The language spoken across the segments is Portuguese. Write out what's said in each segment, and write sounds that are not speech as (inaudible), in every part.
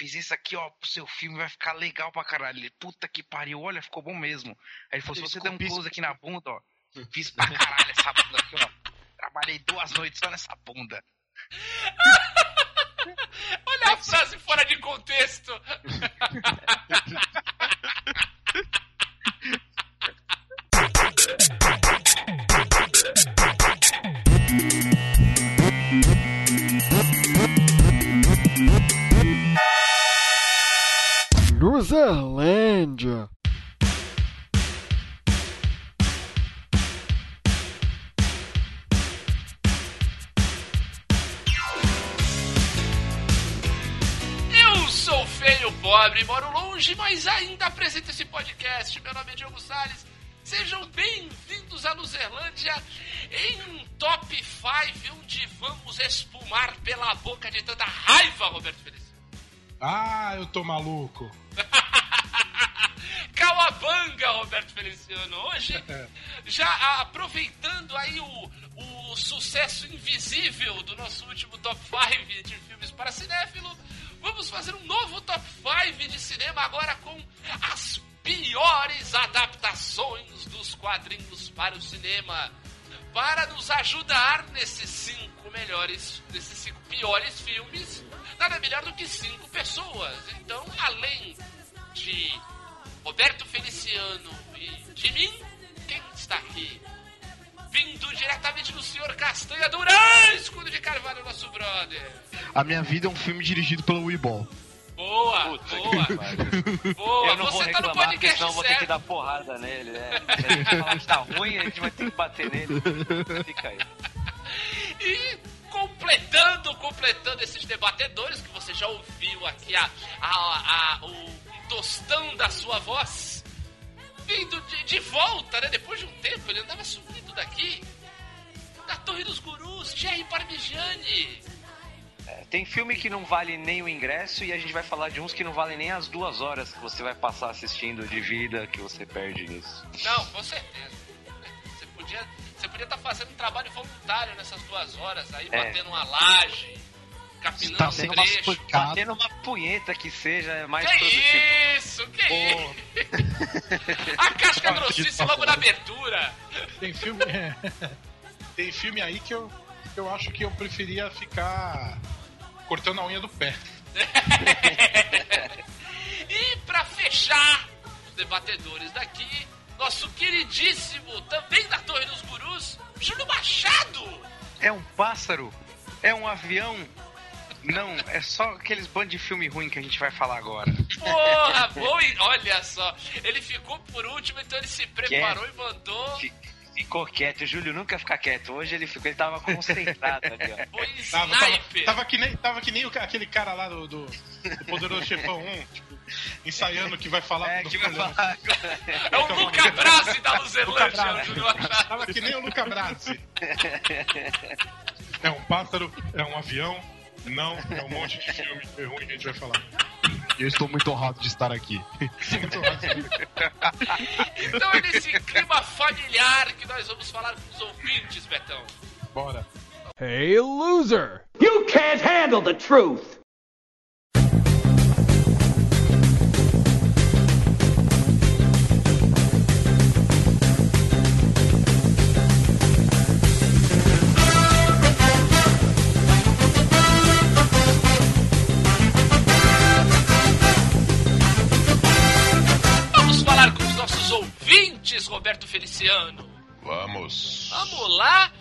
fiz isso aqui, ó, pro seu filme, vai ficar legal pra caralho. Ele, puta que pariu, olha, ficou bom mesmo. Aí ele falou, se você der um close aqui na bunda, ó, fiz pra caralho essa bunda aqui, ó. Trabalhei duas noites só nessa bunda. (laughs) Olha a frase fora de contexto. (laughs) Luzerlândia. Eu sou feio, pobre, moro longe, mas ainda apresento esse podcast. Meu nome é Diogo Salles. Sejam bem-vindos à Luzerlândia em um top 5 onde vamos espumar pela boca de tanta raiva, Roberto Feliciano. Ah, eu tô maluco. (laughs) Calabanga, Roberto Feliciano. Hoje, já aproveitando aí o, o sucesso invisível do nosso último top 5 de filmes para cinéfilo, vamos fazer um novo top 5 de cinema agora com as piores adaptações dos quadrinhos para o cinema. Para nos ajudar nesses cinco melhores, nesses cinco piores filmes, nada melhor do que cinco pessoas. Então, além de Roberto Feliciano e de mim, quem está aqui? Vindo diretamente do senhor Castanha Durão, escudo de Carvalho, nosso brother. A minha vida é um filme dirigido pelo Weeball. Boa, Puta boa, boa. Eu não vou Você tá no reclamar, porque podcast senão eu vou ter que certo. dar porrada nele, né? Se a gente falar que tá ruim, a gente vai ter que bater nele. Fica aí. E completando, completando esses debatedores que você já ouviu aqui a, a, a- o tostão da sua voz, vindo de, de volta, né? Depois de um tempo, ele andava sumido daqui. Da Torre dos Gurus, Jerry Parmigiani. É, tem filme que não vale nem o ingresso e a gente vai falar de uns que não valem nem as duas horas que você vai passar assistindo de vida que você perde nisso. Não, com certeza. Você podia você podia estar fazendo um trabalho voluntário nessas duas horas aí, É. batendo uma laje, capinando Tá um sendo uma trecho. pancada. Batendo uma punheta que seja é mais Que produtivo. isso, que isso? (laughs) A casca grossice logo na abertura. Tem filme. (laughs) Tem filme aí que eu, que eu acho que eu preferia ficar cortando a unha do pé. (laughs) E pra fechar os debatedores daqui, nosso queridíssimo, também da Torre dos Gurus, Júlio Machado. É um pássaro? É um avião? Não, é só aqueles bandos de filme ruim que a gente vai falar agora. Porra, bom, olha só, ele ficou por último, então ele se preparou e mandou. Fi- Ficou quieto, o Júlio nunca fica quieto. Hoje ele ficou, ele tava concentrado ali, ó. Foi Tava, tava, tava que nem, tava que nem aquele cara lá do, do, do Poderoso Chefão 1, tipo, ensaiando que vai falar É, que vai falar. É o Luca Brasi da Brasi. Júlio. Tava que nem o Luca Brasi. É um pássaro, é um avião, não, é um monte de filme ruim que a gente vai falar. Eu estou muito honrado de estar aqui. Muito (laughs) rápido. Então é nesse clima familiar que nós vamos falar com os ouvintes, Betão. Bora. Hey, loser! You can't handle the truth. Ouvintes, Roberto Feliciano. Vamos. Vamos lá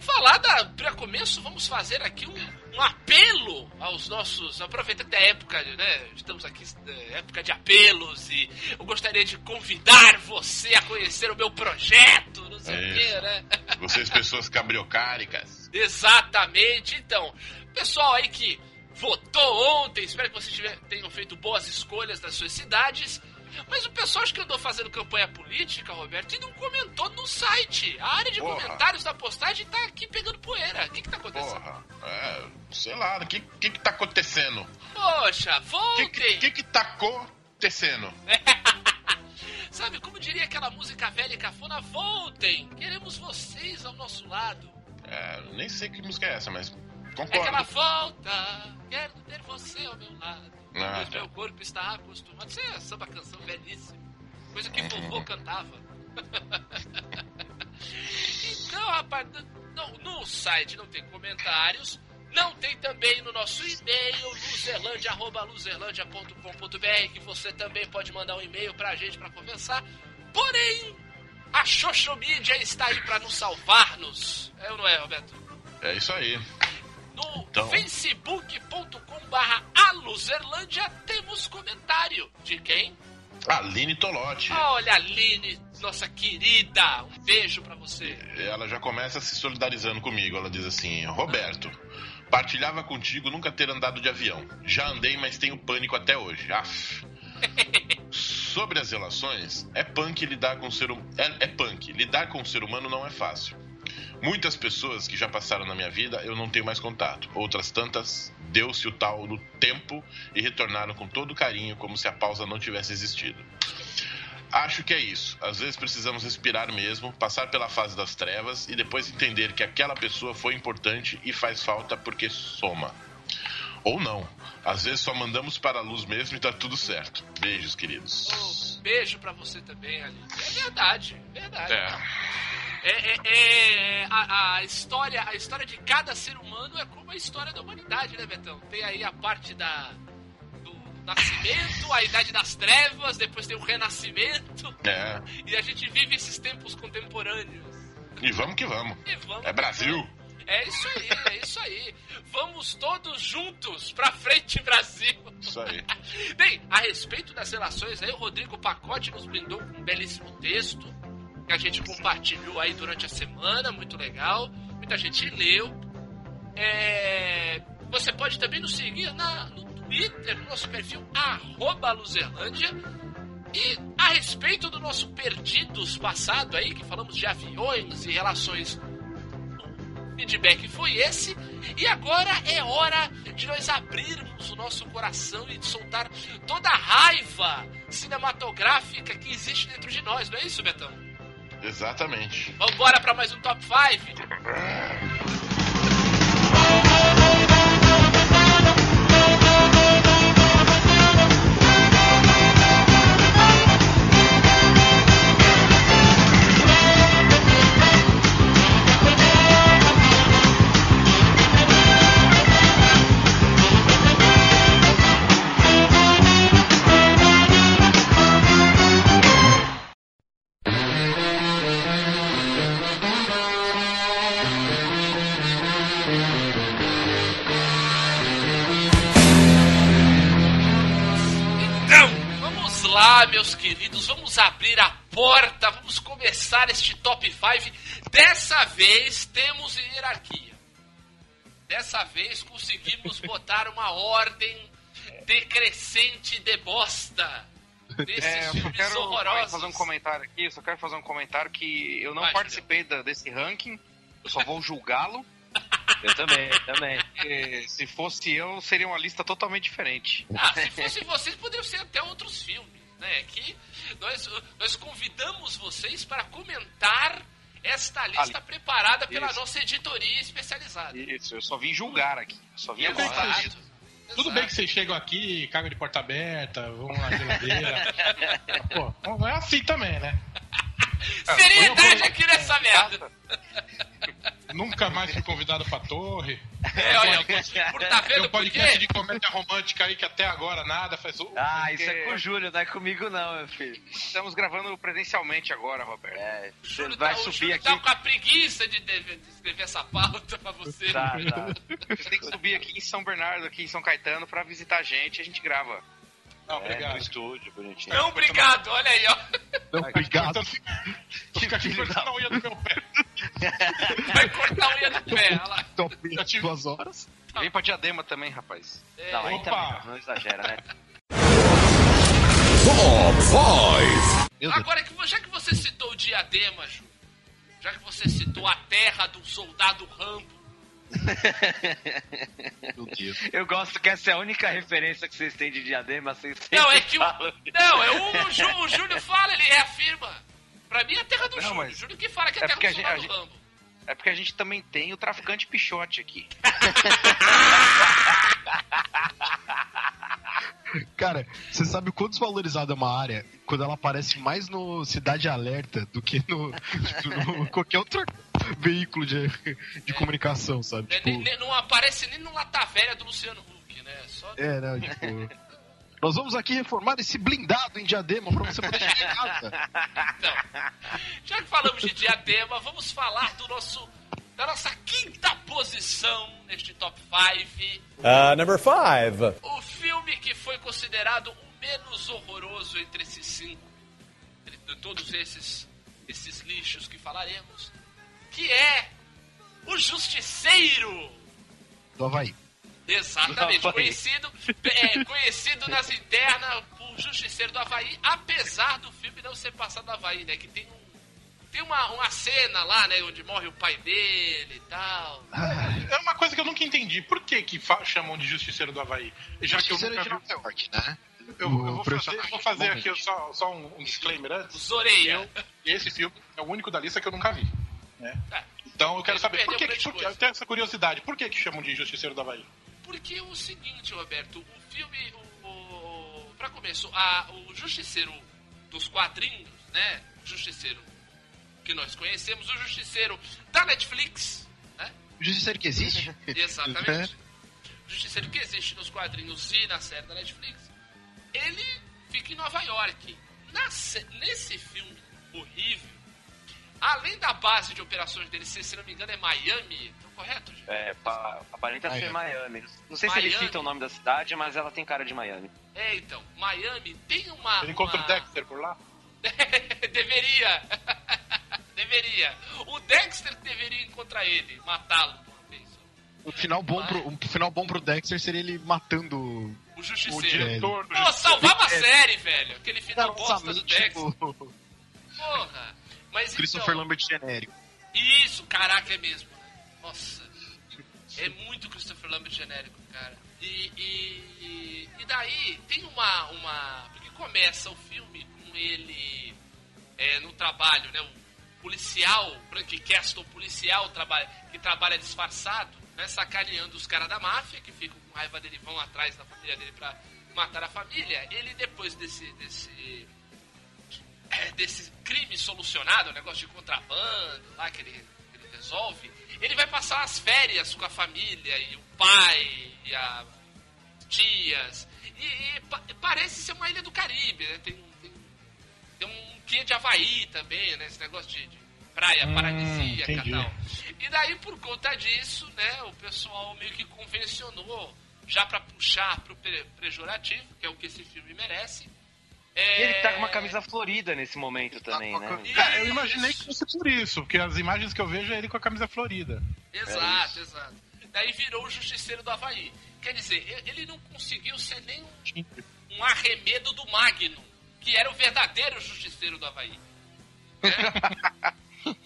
falar da. Pra começo, vamos fazer aqui um, um apelo aos nossos. Aproveitando a época, né? Estamos aqui, é, época de apelos, e eu gostaria de convidar você a conhecer o meu projeto, não sei o É quê, isso. né? (laughs) Vocês, pessoas cabriocáricas. Exatamente. Então, pessoal aí que votou ontem, espero que vocês tenham feito boas escolhas das suas cidades. Mas o pessoal acho que andou fazendo campanha política, Roberto, e não comentou no site. A área de Porra. comentários da postagem tá aqui pegando poeira. O que que tá acontecendo? Porra. É, sei lá, o que, que que tá acontecendo? Poxa, O que, voltem! que, que tá acontecendo? (laughs) Sabe, como diria aquela música velha e cafona, voltem! Queremos vocês ao nosso lado. É, nem sei que música é essa, mas É concordo. aquela volta, quero ter você ao meu lado. Ah, Pois meu corpo está acostumado. Isso é samba canção belíssima. Coisa que vovô (laughs) cantava. então, rapaz, no, no site não tem comentários. Não tem também no nosso e-mail, luzerlandia.com.br, que você também pode mandar um e-mail pra gente pra conversar. Porém, a Xoxomídia está aí pra nos salvar-nos. É ou não é, Roberto? É isso aí. Então. facebook.com barra aluzerlândia temos comentário. De quem? Aline Tolotti. Olha, Aline, nossa querida. Um beijo pra você. Ela já começa se solidarizando comigo. Ela diz assim: Roberto, partilhava contigo nunca ter andado de avião. Já andei, mas tenho pânico até hoje. Aff. (laughs) Sobre as relações, é punk lidar com o ser hum... é, é punk. Lidar com o ser humano não é fácil. Muitas pessoas que já passaram na minha vida eu não tenho mais contato. Outras tantas deu-se o tal do tempo e retornaram com todo carinho, como se a pausa não tivesse existido. Acho que é isso. Às vezes precisamos respirar mesmo, passar pela fase das trevas e depois entender que aquela pessoa foi importante e faz falta porque soma. Ou não. Às vezes só mandamos para a luz mesmo e tá tudo certo. Beijos, queridos. Um beijo pra você também, Aline. É verdade, é verdade. É. É, é- é- a, a história, a história de cada ser humano é como a história da humanidade, né, Betão? Tem aí a parte da do nascimento, a idade das trevas, depois tem o renascimento, É. e a gente vive esses tempos contemporâneos. E vamos que vamos. E vamos É Brasil. É isso aí, é isso aí. Vamos todos juntos pra frente, Brasil. Isso aí. (laughs) Bem, a respeito das relações, aí o Rodrigo Pacote nos brindou com um belíssimo texto que a gente compartilhou aí durante a semana, muito legal. Muita gente leu. É, Você pode também nos seguir na, no Twitter, no nosso perfil, Luzerlândia. E a respeito do nosso Perdidos passado aí, que falamos de aviões e relações feedback foi esse. E agora é hora de nós abrirmos o nosso coração e de soltar toda a raiva cinematográfica que existe dentro de nós, não é isso, Betão? Exatamente. Vambora pra mais um Top 5? (laughs) queridos, vamos abrir a porta, vamos começar este top 5. Dessa vez temos hierarquia. Dessa vez conseguimos (laughs) botar uma ordem decrescente de bosta desses É, eu só filmes quero horrorosos. fazer um comentário aqui, eu só quero fazer um comentário que eu não Vai, participei da- desse ranking, eu só vou julgá-lo. (laughs) Eu também, também. porque se fosse eu, seria uma lista totalmente diferente. Ah, se fosse vocês, poderiam ser até outros filmes, né? Que nós, nós convidamos vocês para comentar esta lista preparada pela Isso. nossa editoria especializada. Isso, eu só vim julgar aqui. Só vim Exato. agora. Tudo bem que vocês chegam aqui, cagam de porta aberta, vão na geladeira. (laughs) Pô, não é assim também, né? Seriedade aqui nessa merda. Nunca mais fui convidado pra torre. É, olha, por, tá Tem vendo um por podcast quê? de comédia romântica aí que até agora nada faz. Uh, Ah, isso é com o Júlio, não é comigo não, meu filho. Estamos gravando presencialmente agora, Roberto. É, você Júlio vai tá, o subir Júlio aqui. tá com a preguiça de, de escrever essa pauta pra você. Tá, tá. Você tem que subir aqui em São Bernardo, aqui em São Caetano, pra visitar a gente e a gente grava. Não, É, no obrigado. estúdio, bonitinho. Não, obrigado, olha aí, ó. Não, obrigado. Fica aqui cortando a unha do meu pé. (laughs) Vai cortar a unha do pé, olha lá. Então, duas horas. Vem pra Diadema também, rapaz. É, Não, aí Opa! também, não exagera, né? Meu Deus. Agora, que vo- já que você citou o Diadema, Ju, já que você citou a terra do soldado Rambo. Eu gosto que essa é a única referência que vocês têm de diadema, vocês Não, é que o. Não, é o, o, Jú- o Júlio fala, ele reafirma. Pra mim é a terra do Não, Júlio. mas- O Júlio que fala que é a é terra porque do a gente- a gente- Rambo. É porque a gente também tem o traficante Pichote aqui. (laughs) Cara, você sabe o quanto desvalorizada é uma área quando ela aparece mais no Cidade Alerta do que no, (laughs) no qualquer outro (laughs) veículo de, de comunicação, sabe? Né, Tipo, nem- não aparece nem no Lata Velha do Luciano Huck, né? Só é, né? Tipo. Nós vamos aqui reformar esse blindado em diadema pra você poder chegar em casa. Então, já que falamos de diadema, vamos falar do nosso da nossa quinta posição neste top 5. Uh, number five. O filme que foi considerado o menos horroroso entre esses cinco, entre todos esses esses lixos que falaremos, que é o Justiceiro. Do Havaí. Exatamente, Do Havaí. conhecido, é, conhecido nas internas por Justiceiro do Havaí, apesar do filme não ser passado no Havaí, né? Que tem um. Tem uma, uma cena lá, né, onde morre o pai dele e tal. É uma coisa que eu nunca entendi. Por que, que chamam de Justiceiro do Havaí? Já que eu Justiceiro nunca de. Nova York, né? Eu, eu vou fazer, eu vou fazer aqui só, só um, um disclaimer antes. Orelha. Esse filme é o único da lista que eu nunca vi. Né? É. Então eu quero saber por que, que por que- coisa. eu tenho essa curiosidade. Por que, que chamam de Justiceiro do Havaí? Porque o seguinte, Roberto, o filme, o, o, pra começo, a, o Justiceiro dos quadrinhos, né? O Justiceiro que nós conhecemos, o Justiceiro da Netflix, né? O Justiceiro que existe? (laughs) Exatamente. O Justiceiro que existe nos quadrinhos e na série da Netflix, ele fica em Nova York. Na nesse filme horrível, além da base de operações dele ser, se não me engano, é Miami, tô correto, gente? É, pa- aparenta ser Miami. Miami. Não sei se ele Miami. cita o nome da cidade, mas ela tem cara de Miami. É, então, Miami tem uma... Ele encontra uma... o Dexter por lá? (laughs) deveria. (laughs) deveria. O Dexter deveria encontrar ele, matá-lo. O final bom pro, um final bom pro Dexter seria ele matando O O Justiceiro. diretor do Pô, salvava a série, velho. Aquele final bosta do Dexter. o Porra. Mas Christopher então, Lambert genérico. Isso, caraca, é mesmo. Nossa. É muito Christopher Lambert genérico, cara. E, e, e daí tem uma, uma. Porque começa o filme com ele é, no trabalho, né? O policial, Frank Castle, policial trabalha, que trabalha disfarçado, né? Sacaneando os caras da máfia, que ficam com raiva dele, vão atrás da família dele pra matar a família. Ele, depois desse. desse é, desse crime solucionado, o negócio de contrabando lá que ele, que ele resolve, ele vai passar as férias com a família e o pai e as tias. E, e pa- parece ser uma ilha do Caribe, né? Tem, tem, tem um quê de Havaí também, né? Esse negócio de, de praia Hum, paradisíaca e tal. E daí, por conta disso, né, o pessoal meio que convencionou, já pra puxar pro pre- pejorativo, que é o que esse filme merece. E É... ele tá com uma camisa florida nesse momento também, né? Cara, eu imaginei que fosse por isso, porque as imagens que eu vejo é ele com a camisa florida. Exato, exato. Daí virou o justiceiro do Havaí. Quer dizer, ele não conseguiu ser nem um, um arremedo do Magno, que era o verdadeiro justiceiro do Havaí. (laughs)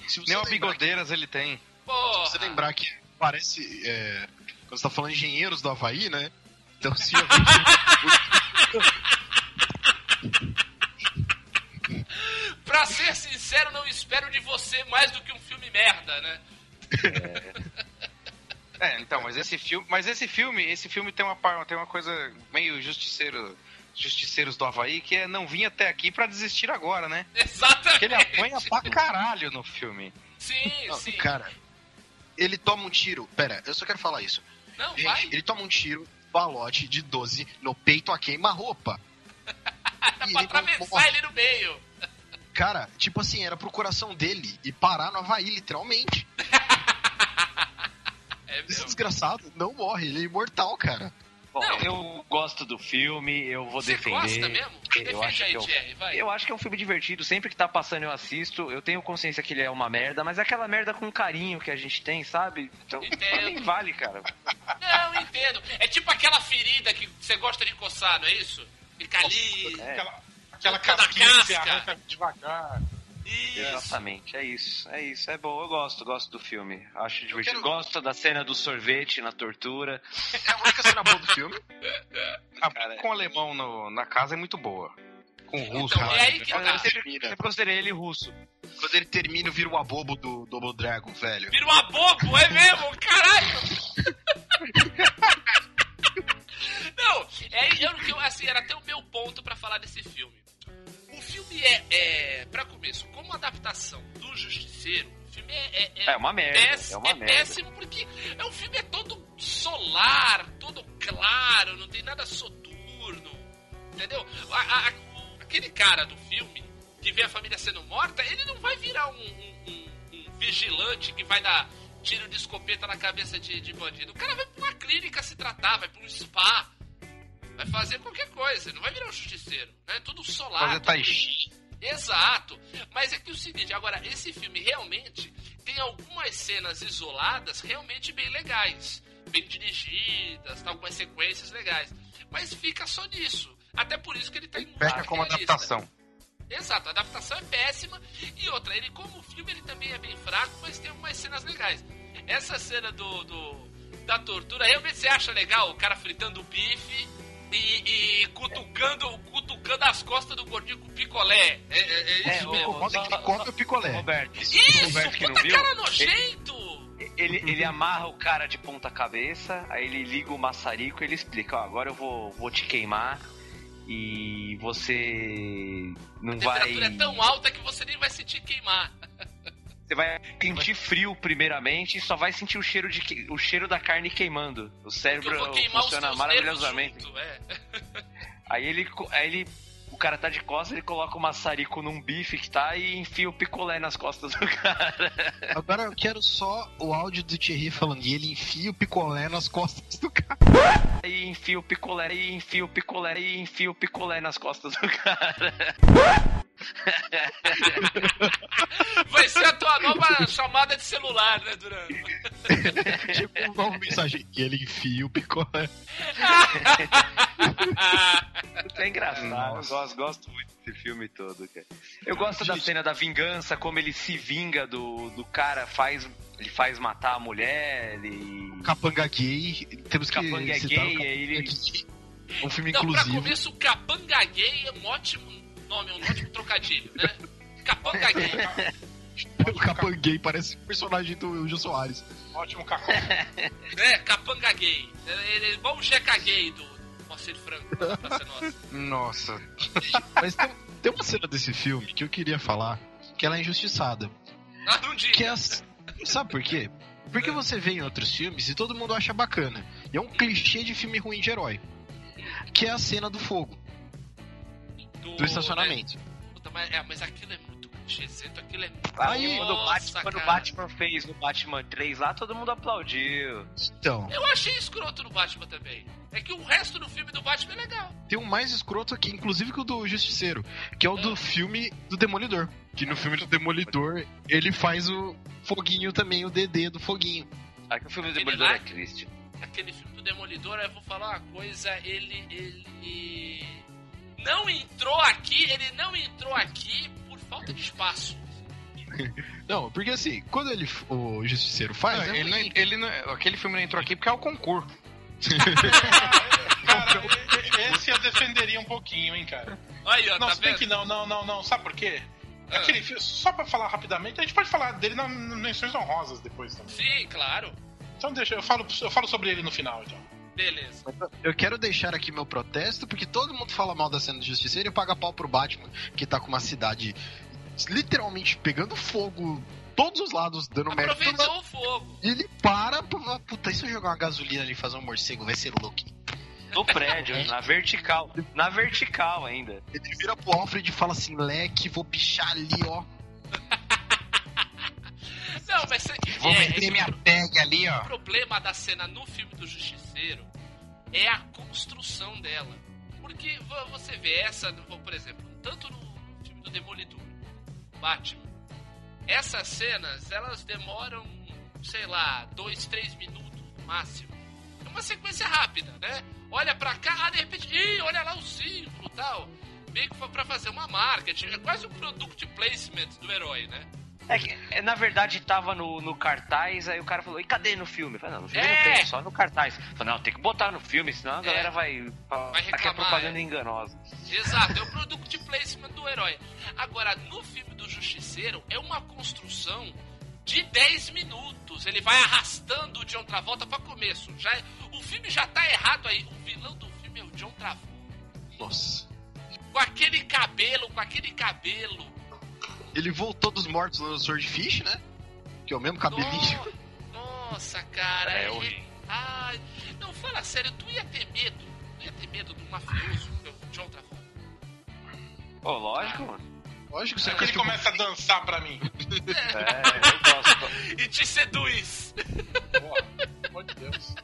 Você Nem uma bigodeiras ele tem. Porra! que- Se você lembrar que parece. é, quando você tá falando engenheiros do Havaí, né? Então se (laughs) alguém- Pra ser sincero, não espero de você mais do que um filme merda, né? É, então, mas esse filme, mas esse filme, esse filme tem uma tem uma coisa meio justiceiro, justiceiros do Havaí que é não vir até aqui pra desistir agora, né? Exatamente. Porque ele apanha pra caralho no filme. Sim, Não, sim. Cara, ele toma um tiro. Pera, eu só quero falar isso. Não, Gente, vai. ele toma um tiro, balote de 12 no peito a queima-roupa. (laughs) E pra ele atravessar ele no meio. Cara, tipo assim, era pro coração dele e parar no Havaí, literalmente. (laughs) É, Esse desgraçado não morre, ele é imortal, cara. Bom, Não. eu gosto do filme, eu vou Você defender. gosta mesmo? Eu Defende acho, aí, que é um- Thierry, vai. eu acho que é um filme divertido. Sempre que tá passando eu assisto. Eu tenho consciência que ele é uma merda, mas é aquela merda com carinho que a gente tem, sabe? Então, Entendo. mim vale, cara. Não, entendo. É tipo aquela ferida que você gosta de coçar, não é isso? Fica ali. É. Aquela, aquela casquinha que você casca. arranca devagar. Isso. Exatamente, é isso, é isso, é bom, eu gosto, gosto do filme, acho divertido, quero- gosto da cena do sorvete na tortura, É a única cena boa do filme. (laughs) A com o alemão no- na casa é muito boa. Com o russo. Então, é aí que eu tá. sempre, sempre considerei ele russo, Quando ele termina, vira o abobo do Double Dragon, velho. Vira uma bobo, é mesmo? Caralho! (laughs) Não, É, eu, eu, assim, era até o meu ponto pra falar desse filme. Filme é, é para começo, como adaptação do Justiceiro, o filme é, é, É uma merda, péss- é uma merda. péssimo porque é um filme é todo solar, todo claro, não tem nada soturno, entendeu? A- a- aquele cara do filme que vê a família sendo morta, ele não vai virar um, um- um- um vigilante que vai dar tiro de escopeta na cabeça de, de bandido. O cara vai pra uma clínica se tratar, vai pra um spa. Vai fazer qualquer coisa, não vai virar um justiceiro, né? Tudo solar. Fazer tai chi. Exato. Mas é que o seguinte, agora, esse filme realmente tem algumas cenas isoladas realmente bem legais. Bem dirigidas, tá, algumas sequências legais. Mas fica só nisso. Até por isso que ele tá em Fecha como realista. adaptação. Exato, a adaptação é péssima. E outra, ele como filme ele também é bem fraco, mas tem algumas cenas legais. Essa cena do, do- da tortura, realmente você acha legal o cara fritando o bife e, e cutucando, cutucando as costas do gordinho com picolé. É, é, é isso É, o- mesmo. Que ele come o picolé. Roberto, Isso, Roberto que não puta viu, cara nojento! ele, ele amarra o cara de ponta cabeça, aí ele liga o maçarico e ele explica, ó, agora eu vou, vou te queimar e você não A vai... temperatura é tão alta que você nem vai sentir queimar. (laughs) Você vai sentir frio primeiramente e só vai sentir o cheiro, de, que- o cheiro da carne queimando. O cérebro funciona maravilhosamente. junto, é. (laughs) Aí ele, aí ele. O cara tá de costas, ele coloca o maçarico num bife que tá e enfia o picolé nas costas do (laughs) cara. Agora eu quero só o áudio do Thierry falando. E ele enfia o picolé nas costas do cara. E enfia o picolé, e enfia o picolé, e enfia o picolé nas costas do (laughs) cara. Vai ser a tua nova chamada de celular, né, Duran? Chegou uma nova mensagem. E ele enfia o picolé. É engraçado, eu gosto, gosto muito desse filme todo, cara. Eu gosto da cena da vingança, como ele se vinga do, do cara, faz. Ele faz matar a mulher, ele. Capanga gay. Temos que Capanga citar o gay, Capanga aí ele- gay. Um filme Não, pra inclusivo. começo, o Capanga Gay é um ótimo nome, um ótimo trocadilho, né? Capanga Gay. O Capanga gay parece personagem do Jô Soares. Ótimo cacau. É, Capanga Gay. Ele é igual o Jeca Gay do Moacir Franco, da Praça Nossa. Nossa. Mas tem, tem uma cena desse filme que eu queria falar que ela é injustiçada. Ah, não diga. Que é as- Sabe por quê? Porque você vê em outros filmes e todo mundo acha bacana. E é um clichê de filme ruim de herói. Que é a cena do fogo, do estacionamento. Puta, mas, é, mas aquilo é muito aquilo é muito... Aí, quando, o Nossa, Batman, quando o. Batman fez no Batman 3 lá, todo mundo aplaudiu. Então, Eu achei escroto no Batman também. É que o resto do filme do Batman é legal. tem um mais escroto aqui, inclusive que o do Justiceiro, que é o do filme do Demolidor. Que no filme do Demolidor ele faz o foguinho também, o DD do foguinho. Aqui o filme do Aquele Demolidor lá? é triste. Aquele filme do Demolidor, eu vou falar uma coisa, ele. ele. Não entrou aqui, ele não entrou aqui por falta de espaço. (laughs) Não, porque assim, quando ele, o Justiceiro faz, Não, é ele não, ele não- aquele filme não entrou aqui porque é o concurso. Cara, e- e- esse eu defenderia um pouquinho, hein, cara. Aí, ó, Não, tá se bem que não, não, não, não. Sabe por quê? Ah. Aquele filme, só pra falar rapidamente, a gente pode falar dele nas menções honrosas depois também. Sim, claro. Então deixa, eu falo, eu falo sobre ele no final, então. Beleza. Eu quero deixar aqui meu protesto, porque todo mundo fala mal da cena do Justiceiro e paga pau pro Batman, que tá com uma cidade literalmente pegando fogo, todos os lados, dando merda. Aproveitou o fogo. E ele para pra puta, e se eu jogar uma gasolina ali e fazer um morcego, vai ser louco. No prédio, (laughs) na vertical. Na vertical ainda. Ele vira pro Alfred e fala assim, leque, vou pichar ali, ó. (laughs) Não, mas o Vou é? É vender que minha tag ali, O ó. problema da cena no filme do Justiceiro é a construção dela. Porque vo- você vê essa, por exemplo, tanto no filme do Demolidor, Batman, essas cenas, elas demoram, sei lá, dois, três minutos no máximo. É uma sequência rápida, né? Olha pra cá, ah, de repente, ih, olha lá o símbolo e tal. Meio que foi pra fazer uma marketing, é quase um product placement do herói, né? É que, é, na verdade, tava no, no cartaz, aí o cara falou, e cadê no filme? Eu falei, não, no filme É. não tem, só no cartaz. Eu falei, não, tem que botar no filme, senão a galera vai... Vai Aqui é reclamar, propaganda é. enganosa. Exato, é o product placement do herói. Agora, no filme do Justiceiro, é uma construção de 10 minutos. Ele vai arrastando o John Travolta pra começo. Já, é- o filme já tá errado aí. O vilão do filme é o John Travolta. Nossa. Com aquele cabelo, com aquele cabelo. Ele voltou dos mortos no Swordfish, né? Que é o mesmo cabelinho. No- Nossa, cara. É ele- horrível. Ai, não, fala sério, tu ia ter medo. Tu ia ter medo do mafioso, (laughs) que é o John Travolta. Pô, lógico, mano. Lógico, você Só que ele começa a dançar pra mim. (laughs) É, eu gosto. E te seduz. Pelo amor de Deus.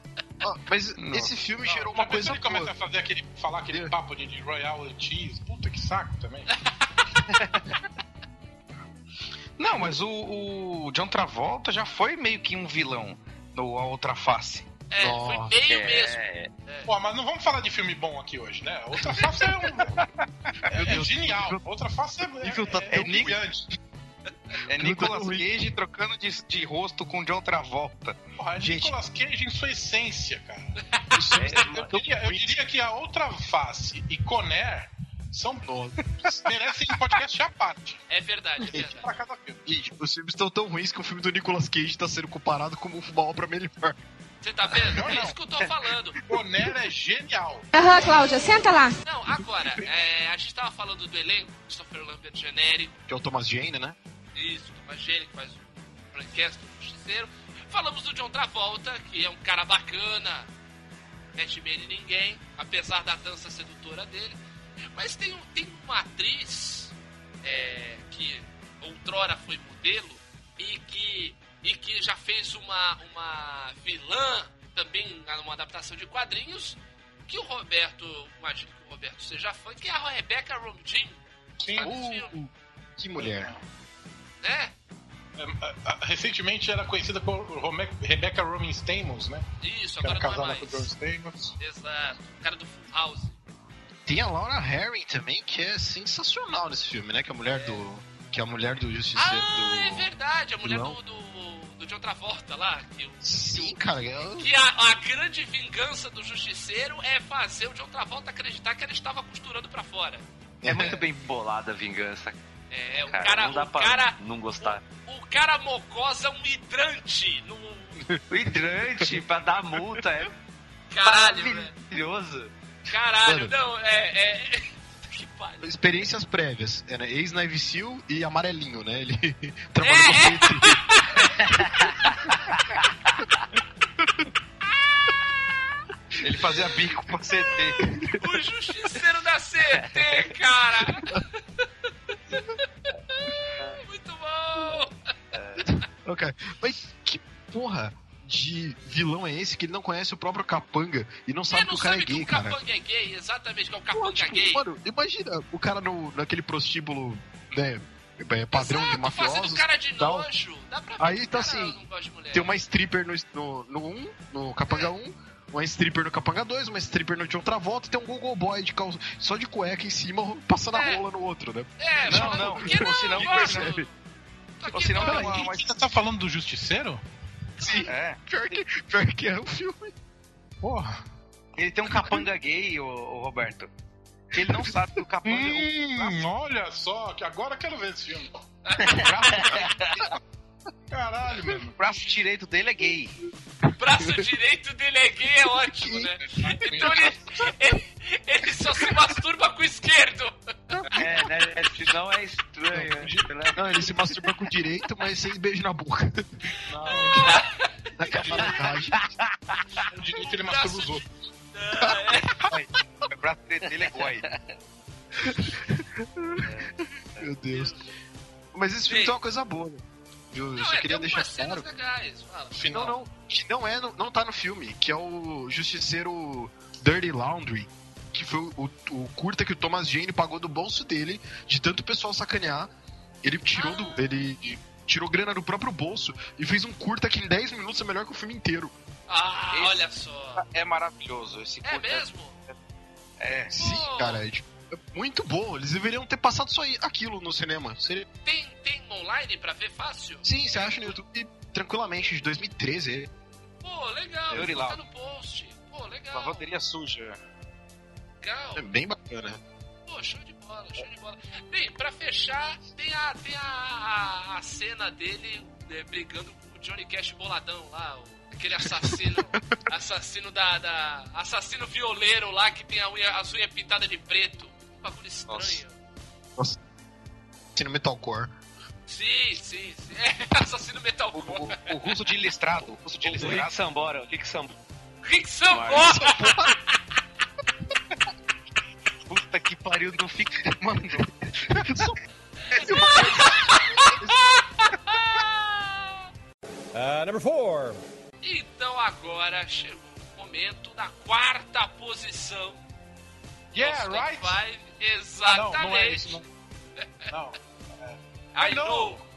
Mas Não. esse filme Não, gerou uma coisa ele começa boa. a fazer aquele, falar aquele Eu- papo de, de Royal Cheese. Puta que saco também. (laughs) Não, mas o, o John Travolta já foi meio que um vilão no A Outra Face. É, foi Nossa, meio É, mesmo. Pô, mas não vamos falar de filme bom aqui hoje, né? Outra face é um. (laughs) É, é genial. Outra face é, tá é, é brilhante. É Nicolas Cage trocando de, de rosto com John Travolta. Porra, é Gente. Nicolas Cage em sua essência, cara. É, Eu diria, eu diria que a outra face e Conner são merecem um podcast à parte. É verdade, é verdade. Pra cada filme. Gente, os filmes estão tão ruins que o filme do Nicolas Cage tá sendo comparado como uma obra melhor. Você tá vendo? Não, É não. isso que eu tô falando. (laughs) Conner é genial. Aham, Cláudia, senta lá. Não, agora, é, a gente tava falando do elenco, Christopher Lambert genérico, Que é o Thomas Jane, né? isso, Thomas Jane, que faz o Branquesto, o Justiceiro. Falamos do John Travolta, que é um cara bacana, mete medo em ninguém, apesar da dança sedutora dele. Mas tem, tem uma atriz é, que outrora foi modelo e que, e que já fez uma, uma vilã também numa adaptação de quadrinhos que o Roberto, imagino que o Roberto seja fã, que é a Rebecca Romijn, Sim. Filme? Uh, que mulher. né? É, é, Recentemente era conhecida por Rebecca Roman Stamos, né? Isso, era agora não é casada com o John mais. Stamos. Exato, o cara do Full House. Tem a Laura Herring também, que é sensacional nesse filme, né? Que é a mulher do. Que é a mulher do Justiceiro. Ah, é do... verdade, a mulher vilão. do, do, do John Travolta lá. Que, o- Sim, cara. é- que a, a grande vingança do Justiceiro é fazer o John Travolta acreditar que ela estava costurando pra fora. É muito bem bolada a vingança. É, o Cara, cara, não dá o pra cara, não gostar. o cara mocosa um hidrante no O (laughs) hidrante pra dar multa é caralho, velho. Caralho, Mano. não, é, é... (laughs) que pariu. Experiências prévias. É, né? Ex-Navy Seal e amarelinho, né? Ele (laughs) É, trabalhou com é. CT. (laughs) Ele fazia bico pra CT. O justiceiro da CT, cara! Muito bom! Ok. Mas que porra de vilão é esse que ele não conhece o próprio capanga e não sabe Você que não o cara é gay, o cara? capanga é gay, exatamente, que é o Pô, capanga tipo, gay. Mano, imagina o cara no, naquele prostíbulo, né? é, Padrão de Exato, mafiosos. fazendo cara de tal. nojo. Dá pra ver Aí o tá cara assim, não de. Tem uma stripper no, no, no 1, no Capanga 1, uma stripper no Capanga 2, uma stripper no John Travolta e tem um Google Boy de calça, só de cueca em cima, passando a É. rola no outro, né? É, Não, não, ou não, senão gosto? percebe. (laughs) Tô aqui Ou senão não, Quem uma- você tá falando do Justiceiro? Sim, (laughs) É. pior que, pior que é o filme. Porra. Ele tem um capanga gay, ô, ô Roberto. Ele não sabe que o capanga. Hum, olha só, que agora eu quero ver esse filme. (laughs) Caralho, O mano. braço direito dele é gay. O braço direito dele é gay, é ótimo, né? Então ele, ele, ele só se masturba com o esquerdo. É, né? Senão é estranho. né? Não, ele se masturba com o direito, mas sem beijo na boca. Na camaradagem. O direito ele masturba os outros. É, O braço direito dele é goi. Meu Deus. Mas esse filme Sim. tem uma coisa boa, né? Eu não, só é, queria deixar claro. legais. Fala. Não, Final. não, que não é, no- não tá no filme, que é o Justiceiro Dirty Laundry, que foi o, o curta que o Thomas Jane pagou do bolso dele, de tanto pessoal sacanear. Ele tirou do. Ele tirou grana do próprio bolso e fez um curta que em 10 minutos é melhor que o filme inteiro. Ah, Esse- olha só. É maravilhoso esse É curta. mesmo? É. Sim, Pô. cara, é, tipo, é muito bom. Eles deveriam ter passado só aquilo no cinema. Seria- Tem, tem online pra ver fácil? Sim, você acha no YouTube tranquilamente, de 2013. Pô, legal. Vou botar Lau. no post. Pô, legal. Lavanderia suja. Legal. É bem bacana. Pô, show de bola, show de bola. Bem, pra fechar, tem a, tem a, a, a cena dele né, brigando com o Johnny Cash boladão lá. O... Aquele assassino. (laughs) assassino da, da. Assassino violeiro lá que tem a unha, as unhas pintadas de preto. Um bagulho estranho. Nossa. Assassino metalcore. Sim, sim, sim. É, (laughs) assassino metalcore. O, o russo de listrado. O russo de O Rick. Sambora, o Rick Sambora. Rick Sambora! Puta que pariu, não fica. Mano, (laughs) Uh, number four. Então agora chegou o momento da quarta posição. Yeah, right? five. Ah, não, Exatamente. não é isso. Não. não. I I know. know.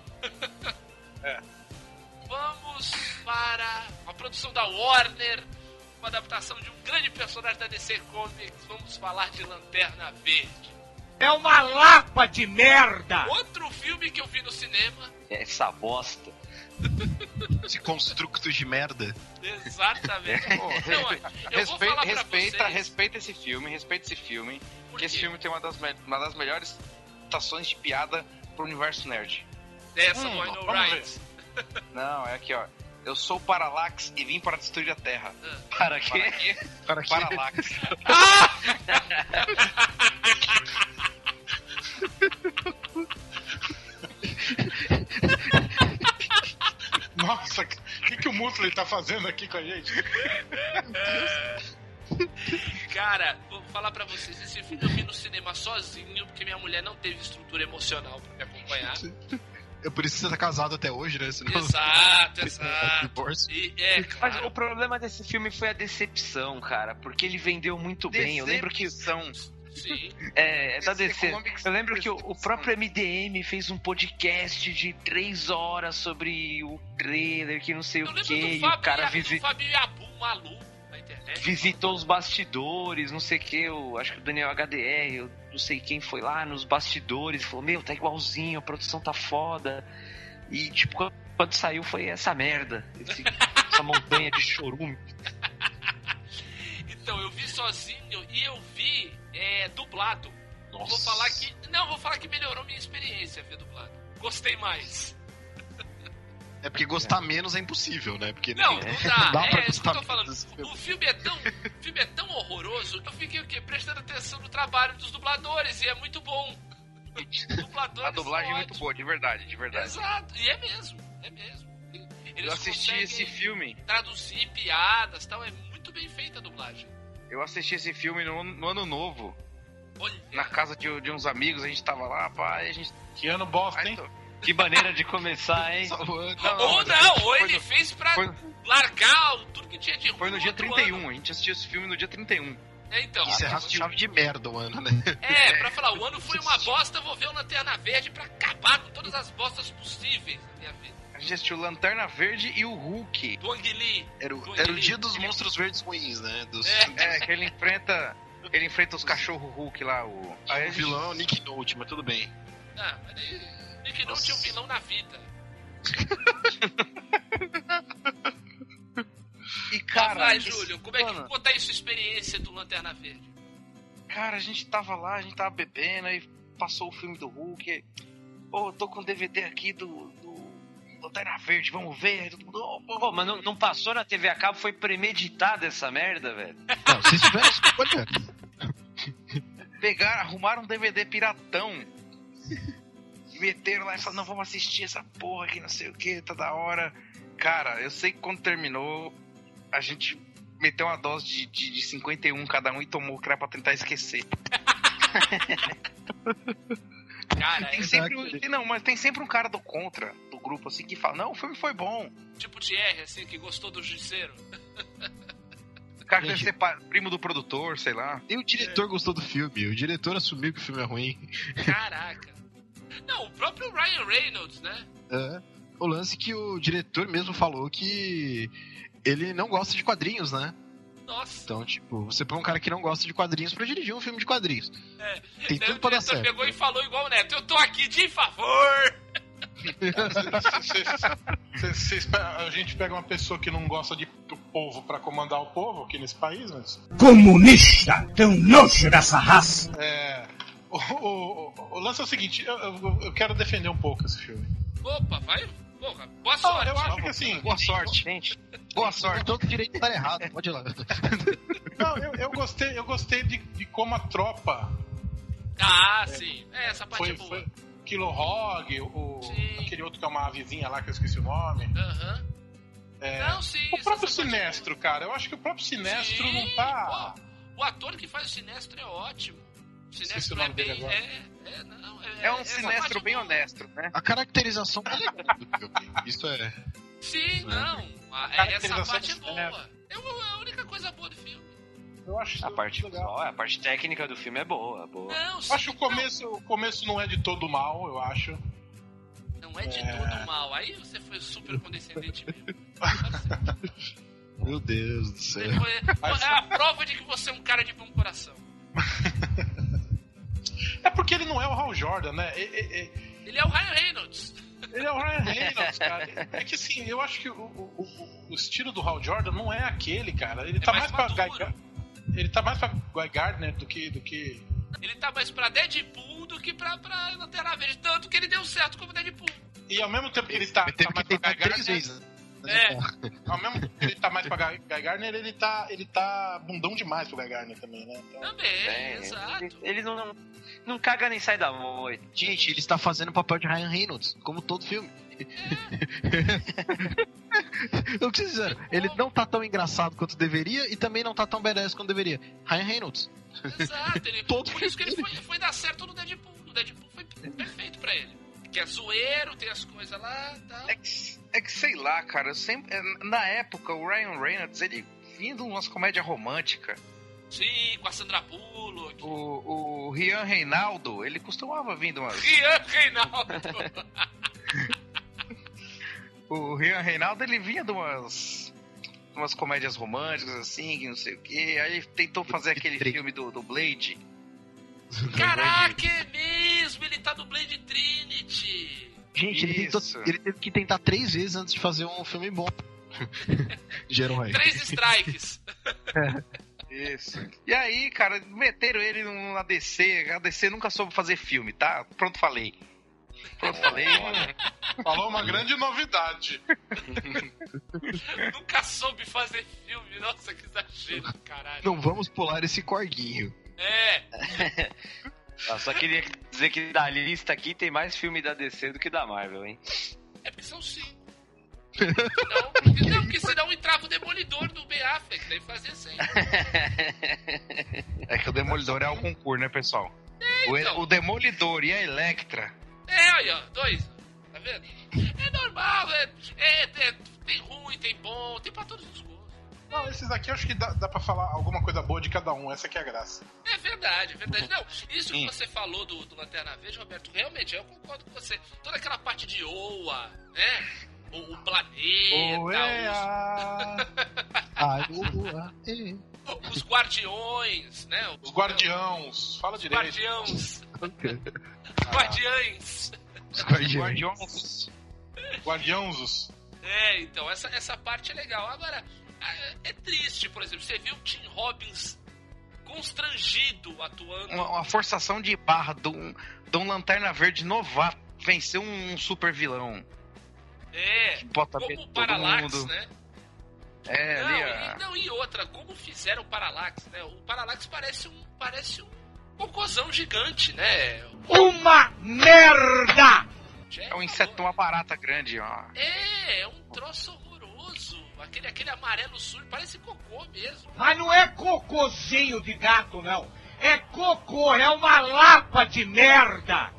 É. Vamos para a produção da Warner, uma adaptação de um grande personagem da DC Comics. Vamos falar de Lanterna Verde. É uma lapa de merda! Outro filme que eu vi no cinema. Essa bosta. (laughs) Esse construto de merda. Exatamente. Pô, (laughs) Não, eu vou respeita, vocês. respeita esse filme, respeita esse filme. Por Porque esse quê? filme tem uma das, me- uma das melhores estações de piada pro universo nerd. Dessa Hum, vamos Right. (laughs) Não, é aqui, ó. Eu sou o Parallax e vim para destruir a Terra. Para quê? Para quê? Para (laughs) que Parallax. Nossa, o que, que o Mutley tá fazendo aqui com a gente? Cara, vou falar pra vocês, esse filme eu vi no cinema sozinho, porque minha mulher não teve estrutura emocional pra me acompanhar. É por isso que você tá casado até hoje, né? Senão... Exato, (laughs) exato. Divórcio. E, é, Mas claro. o problema desse filme foi a decepção, cara. Porque ele vendeu muito bem. Eu lembro que. Decepção. Sim. É, é da DC Eu lembro que o, o decepção. próprio MDM fez um podcast de três horas sobre o trailer, que não sei Eu o que, e o cara Ia- do visi- Fábio Yabu, maluco. Visitou os bastidores, não sei o que, eu acho que o Daniel HDR, eu não sei quem foi lá nos bastidores, falou, meu, tá igualzinho, a produção tá foda. E tipo, quando, quando saiu foi essa merda, esse- essa montanha de chorume. Então, eu vi sozinho e eu vi é, dublado. Vou Nossa. falar que. Não, vou falar que melhorou minha experiência ver dublado. Gostei mais. É porque gostar menos é impossível, né? Porque Não, (laughs) não dá. Dá pra é isso que eu tô gostar falando. O filme é tão, o filme é tão horroroso que eu fiquei o quê? Prestando atenção no trabalho dos dubladores e é muito bom. Dubladores A dublagem é muito ótimos. boa, de verdade, de verdade. Exato, e é mesmo, é mesmo. Eles Eu assisti esse filme. traduzir piadas e tal, é muito bem feita a dublagem. Eu assisti esse filme no, no ano novo. Olha, Na casa de, de uns amigos, a gente tava lá, pá, a gente. Que ano bosta, hein? tô- Que maneira de começar, hein? Não, ou não, ou foi ele no- fez pra foi- largar o- tudo que tinha de ruim Foi no dia outro 31, ano. a gente assistiu esse filme no dia 31. É, então. Encerrar com chave de merda o ano, né? É, pra falar, o ano foi uma bosta, vou ver o Lanterna Verde pra acabar com todas as bostas possíveis na minha vida. A gente assistiu Lanterna Verde e o Hulk. Do Ang Lee. Era o, era o dia dos monstros verdes ruins, né? Dos, É. É, que ele enfrenta. Ele enfrenta os cachorros Hulk lá, o. Aí o gente- vilão Nick Note, mas tudo bem. Ah, mas aí, Nick Note é um vilão na vida. (laughs) E Cara, cara. vai, esse- Júlio, como é que mano, conta aí sua experiência do Lanterna Verde? Cara, a gente tava lá, a gente tava bebendo, aí passou o filme do Hulk. Ô, eu tô com o DVD aqui do. do Lanterna Verde, vamos ver. Aí todo mundo, ô, pô, Pô, mas não, não passou na TV a cabo, foi premeditada essa merda, velho. Não, vocês tiveram escolha. pegaram, arrumaram um DVD piratão. Meteram lá e falaram, não, vamos assistir essa porra aqui, não sei o que, tá da hora. Cara, eu sei que quando terminou, a gente meteu uma dose de, de, de 51 cada um e tomou que era pra tentar esquecer. (laughs) Cara, Tem é sempre um, não, mas tem sempre um cara do contra do grupo assim que fala, não, o filme foi bom. tipo Thierry, assim, que gostou do Justiceiro. O cara deve ser primo do produtor, sei lá. Nem o diretor gostou do filme. O diretor assumiu que o filme é ruim. Caraca. Não, o próprio Ryan Reynolds, né? É. O lance que o diretor mesmo falou que ele não gosta de quadrinhos, né? Nossa. Então, tipo, você põe um cara que não gosta de quadrinhos pra dirigir um filme de quadrinhos. É. Tem Daí tudo o pra dar certo. pegou e falou igual o Neto, eu tô aqui de favor. Cês- cês pe- a gente pega uma pessoa que não gosta de, do povo pra comandar o povo aqui nesse país, mas. Comunista! Tão nojo dessa raça! É. O, o- o- lance é o seguinte, eu, eu- eu quero defender um pouco esse filme. Opa, vai. Porra, boa sorte. eu acho que assim. Boa sorte. Gente, Boa sorte. Todo direito tá errado, pode ir lá. Não, eu, eu gostei, eu gostei de, de como a tropa Ah, sim. É, essa parte foi, é boa. foi Kilo Hog, o, Sim. aquele outro que é uma avezinha lá que eu esqueci o nome. Aham. É, Não, sim. o próprio é Sinestro, cara. Eu acho que o próprio Sinestro Sim, não tá. pô, o ator que faz o Sinestro é ótimo. Sinestro é bem. agora. É, é, não, é, É um sinestro parte é bem boa. honesto, né? A caracterização é legal do filme. Isso é. Sim, não. a- A essa caracterização parte é boa. É a única coisa boa do filme. Eu acho A parte, legal. a parte técnica do filme é boa, boa. Não, Eu sim, acho que o começo, o começo não é de todo mal, eu acho. não, não é de É. todo mal. Aí você foi super condescendente mesmo. (laughs) Meu Deus do céu. Foi- É a prova de que você é um cara de bom coração. (laughs) É porque ele não é o Hal Jordan, né? E- e- e- Ele é o Ryan Reynolds. Ele é o Ryan Reynolds, cara. É que assim, eu acho que o, o- o- estilo do Hal Jordan não é aquele, cara. Ele É tá mais mais, pra. Guy, ele tá mais pra Guy Gardner do que, do que. Ele tá mais pra Deadpool do que pra, pra Lanterna Verde. Tanto que ele deu certo como Deadpool. E ao mesmo tempo que ele tá, tá mais pra Guy Gardner, vezes. É. (laughs) ao mesmo tempo que ele tá mais pra Guy, Guy Gardner, ele tá, ele tá bundão demais pro Guy Gardner também, né? Então, Também, É, exato. ele, ele não, não, caga nem sai da moita. Gente, ele está fazendo o papel de Ryan Reynolds, como todo filme. o que vocês fizeram? Ele não tá tão engraçado quanto deveria e também não tá tão badass quanto deveria. Ryan Reynolds. Exato. Ele, (laughs) Todo por isso que ele foi, foi dar certo no Deadpool. O Deadpool foi perfeito pra ele. Que é zoeiro, tem as coisas lá e tal. É que, é que sei lá, cara. eu sempre, é, na época, o Ryan Reynolds, ele vinha de umas comédias românticas. Sim, com a Sandra Bullock. O, o Rian Reinaldo, ele costumava vir de umas. Rian Reinaldo. (laughs) O Rian Reinaldo, ele vinha de umas. umas comédias românticas, assim, que não sei o quê. Aí tentou fazer aquele filme do, do Blade. Caraca, é mesmo. Ele tá no Blade Trinity. Gente, ele, tentou- ele teve que tentar três vezes antes de fazer um filme bom. (laughs) de herói. Três strikes. (laughs) Isso. E aí, cara, meteram ele na DC. A DC nunca soube fazer filme, tá? Pronto, falei. Pronto, falei. falou uma grande novidade. (laughs) Nunca soube fazer filme. Nossa, que exagero, caralho. Não vamos pular esse corguinho. É. (laughs) Eu só queria dizer que da lista aqui tem mais filme da DC do que da Marvel, hein? É porque são cinco. (laughs) Não, porque, não, porque senão entrava o Demolidor do Ben Affleck, daí fazia sem. (laughs) É que o Demolidor é o concurso, né, pessoal? O, então. o Demolidor e a Electra. É, aí, ó, dois. Tá vendo? É normal, é, é, é- tem ruim, tem bom, tem pra todos os gostos. Não, esses aqui eu acho que dá, dá pra falar alguma coisa boa de cada um. Essa que é a graça. É verdade, é verdade. Não, isso que Sim. você falou do, do Lanterna Verde, Roberto, realmente, eu concordo com você. Toda aquela parte de Oa, né? O, o planeta, os, os guardiões, né? Os guardiãos. Fala Os direito. guardiões. Guardiães. Os guardiões. Guardiões. Guardiãos. É, então, essa, essa parte é legal. Agora, é- é triste, por exemplo, você viu o Tim Robbins constrangido atuando. Uma, uma forçação de barra de um, de um Lanterna Verde novato vencer um super vilão. É, Bota como o Parallax, mundo. né? É, Não, ali e, não, e outra, como fizeram o Parallax, né? O Parallax parece um. Parece um cocôzão gigante, né? Uma merda! É um inseto, uma barata grande, ó. É, é um troço horroroso. Aquele, aquele amarelo sujo, parece cocô mesmo. Mas não é cocôzinho de gato, não. É cocô, é uma lapa de merda!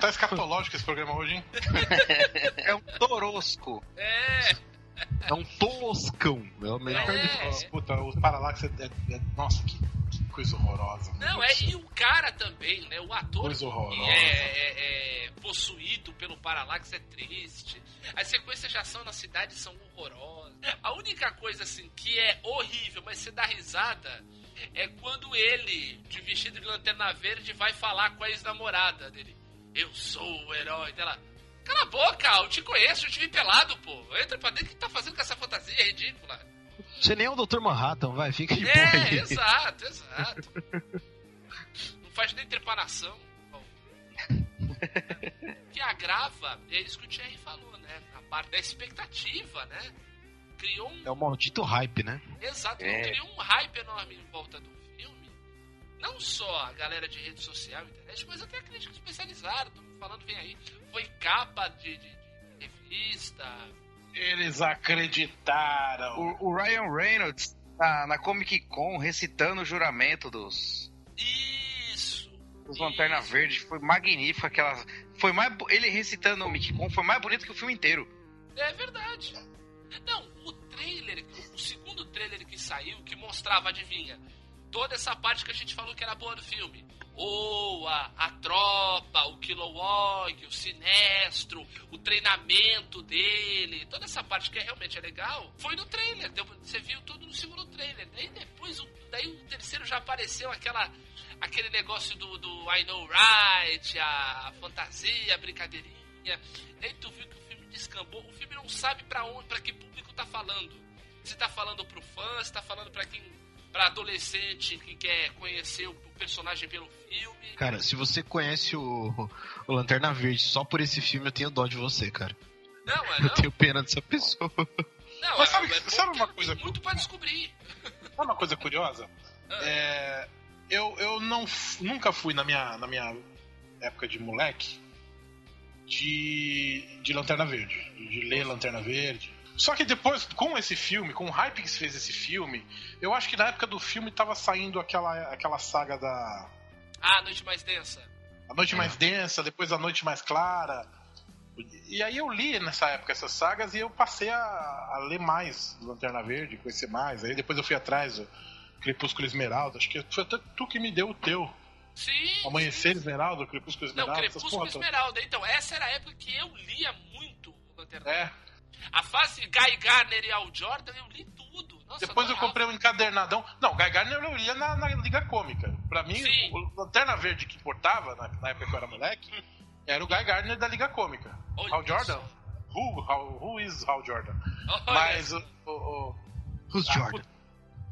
Tá escatológico esse programa hoje, hein? É um torosco. É, É um toscão. É o melhor É. de. Puta, o Parallax é, é- é- Nossa, que, que coisa horrorosa. não, é, e o cara também, né? O ator Coisa que horrorosa. é, é- é possuído pelo Parallax é triste. As sequências de ação na cidade são horrorosas. A única coisa, assim, que é horrível, mas você dá risada, é quando ele, de vestido de lanterna verde, vai falar com a ex-namorada dele. Eu sou o herói dela. Cala a boca, eu te conheço, eu te vi pelado, pô. Entra pra dentro, o que tá fazendo com essa fantasia ridícula? Você nem é o Dr. Manhattan, vai, fica de boa É, aí. exato, exato. Não faz nem trepanação. Bom. O que agrava é isso que o Thierry falou, né? A parte da expectativa, né? Criou um É o maldito hype, né? Exato, É. criou um hype enorme em volta do filme. Não só a galera de rede social, internet, mas até a crítica especializada. Tô falando bem aí. Foi capa de, de- de revista. Eles acreditaram. O, o Ryan Reynolds na, na Comic Con recitando o juramento dos, Isso! dos Lanterna Verde foi magnífico. Aquela, foi mais, ele recitando o Comic Con foi mais bonito que o filme inteiro. É verdade. Não, o trailer, o segundo trailer que saiu, que mostrava, adivinha, toda essa parte que a gente falou que era boa do filme. Oa, a tropa, o Kilowog, o Sinestro, o treinamento dele, toda essa parte que é, realmente é legal, foi no trailer. deu- você viu tudo no segundo trailer. Daí depois, o, daí o terceiro já apareceu aquela, aquele negócio do, do I Know Right, a, a fantasia, a brincadeirinha. Daí tu viu que descambou. O filme não sabe pra onde, para que público tá falando. Se tá falando pro fã, se tá falando pra quem, para adolescente que quer conhecer o, personagem pelo filme. Cara, se você conhece o, o Lanterna Verde só por esse filme, eu tenho dó de você, cara. Não, é (laughs) Eu não. tenho pena dessa pessoa. Não, Mas é- sabe- é bom sabe uma coisa- muito pra descobrir. (laughs) Sabe uma coisa curiosa? É, eu eu não, nunca fui na minha, na minha época de moleque de, de Lanterna Verde, de ler Lanterna Verde. Só que depois, com esse filme, com o hype que se fez esse filme, eu acho que na época do filme tava saindo aquela, aquela saga da Ah, Noite Mais Densa. A Noite Mais Densa, depois A Noite Mais Clara. E aí eu li nessa época essas sagas e eu passei a, a ler mais Lanterna Verde, conhecer mais. Aí depois eu fui atrás do Crepúsculo Esmeralda, acho que foi até tu que me deu o teu. Sim. Amanhecer Esmeralda, Crepúsculo Não, Esmeralda, essas Crepúsculo. Esmeralda. Então, essa era a época que eu lia muito o Lanterna É. A fase Guy Garner e Al Jordan, eu li tudo. Nossa, Depois eu comprei um encadernadão. Não, Guy Gardner eu lia na, na Liga Cômica. Pra mim, Sim. o Lanterna Verde que importava, na, na época que eu era moleque, (laughs) era o Guy Gardner da Liga Cômica. Olha Hal Jordan? Who, How- who is Hal Jordan? Olha Mas o, o- o- Who's Jordan?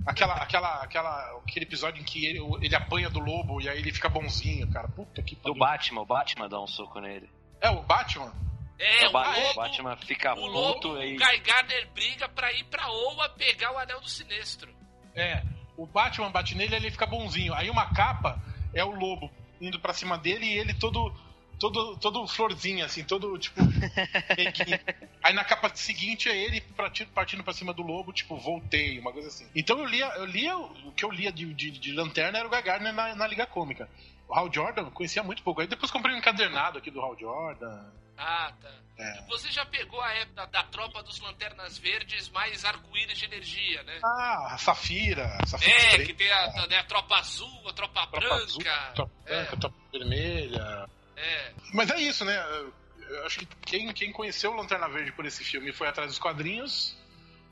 Aquela, aquela, aquela, aquele episódio em que ele, ele apanha do lobo e aí ele fica bonzinho, cara. Puta que Do pariu. Batman, o Batman dá um soco nele. É o Batman? É, o, Ba- lobo- o Batman fica O lobo, puto o. Guy Gardner briga pra ir pra Oa pegar o Anel do Sinestro. É. O Batman bate nele e ele fica bonzinho. Aí uma capa é o lobo indo pra cima dele e ele todo. Todo, todo florzinho, assim, todo tipo. (laughs) Aí na capa seguinte é ele partindo, partindo pra cima do lobo, tipo, voltei, uma coisa assim. Então eu lia, eu lia o que eu lia de, de, de lanterna era o Guy Gardner na, na Liga Cômica. O Hal Jordan eu conhecia muito pouco. Aí depois comprei um encadernado aqui do Hal Jordan. Ah, tá. É. Você já pegou a época da, tropa dos Lanternas Verdes mais arco-íris de energia, né? Ah, a Safira. a Safira É, que tem a, né, a tropa azul, a tropa, tropa branca. azul, tropa É. branca, tropa vermelha. É. Mas é isso, né? Eu acho que quem, quem conheceu o Lanterna Verde por esse filme e foi atrás dos quadrinhos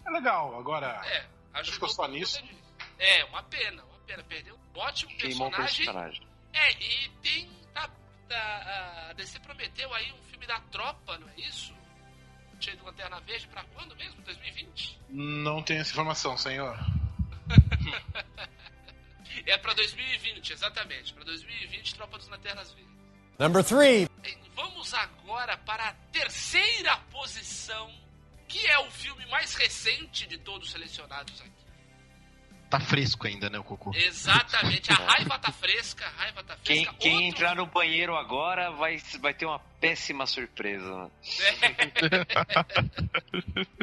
é legal. Agora, É, ficou só nisso. disso. É, uma pena, uma pena. Perdeu um ótimo Queimou o personagem. personagem. É, e tem. Tá, tá, a DC prometeu aí um filme da tropa, não é isso? Cheio de Lanterna Verde pra quando mesmo? 2020? não tem essa informação, senhor. (laughs) É pra 2020, exatamente. Pra 2020, Tropa dos Lanternas Verdes. Number three. Vamos agora para a terceira posição, que é o filme mais recente de todos selecionados aqui. Tá fresco ainda, né, o Cocô? Exatamente, a raiva tá fresca, a raiva tá Quem, fresca. quem Outro- entrar no banheiro agora vai, vai ter uma péssima surpresa. (laughs)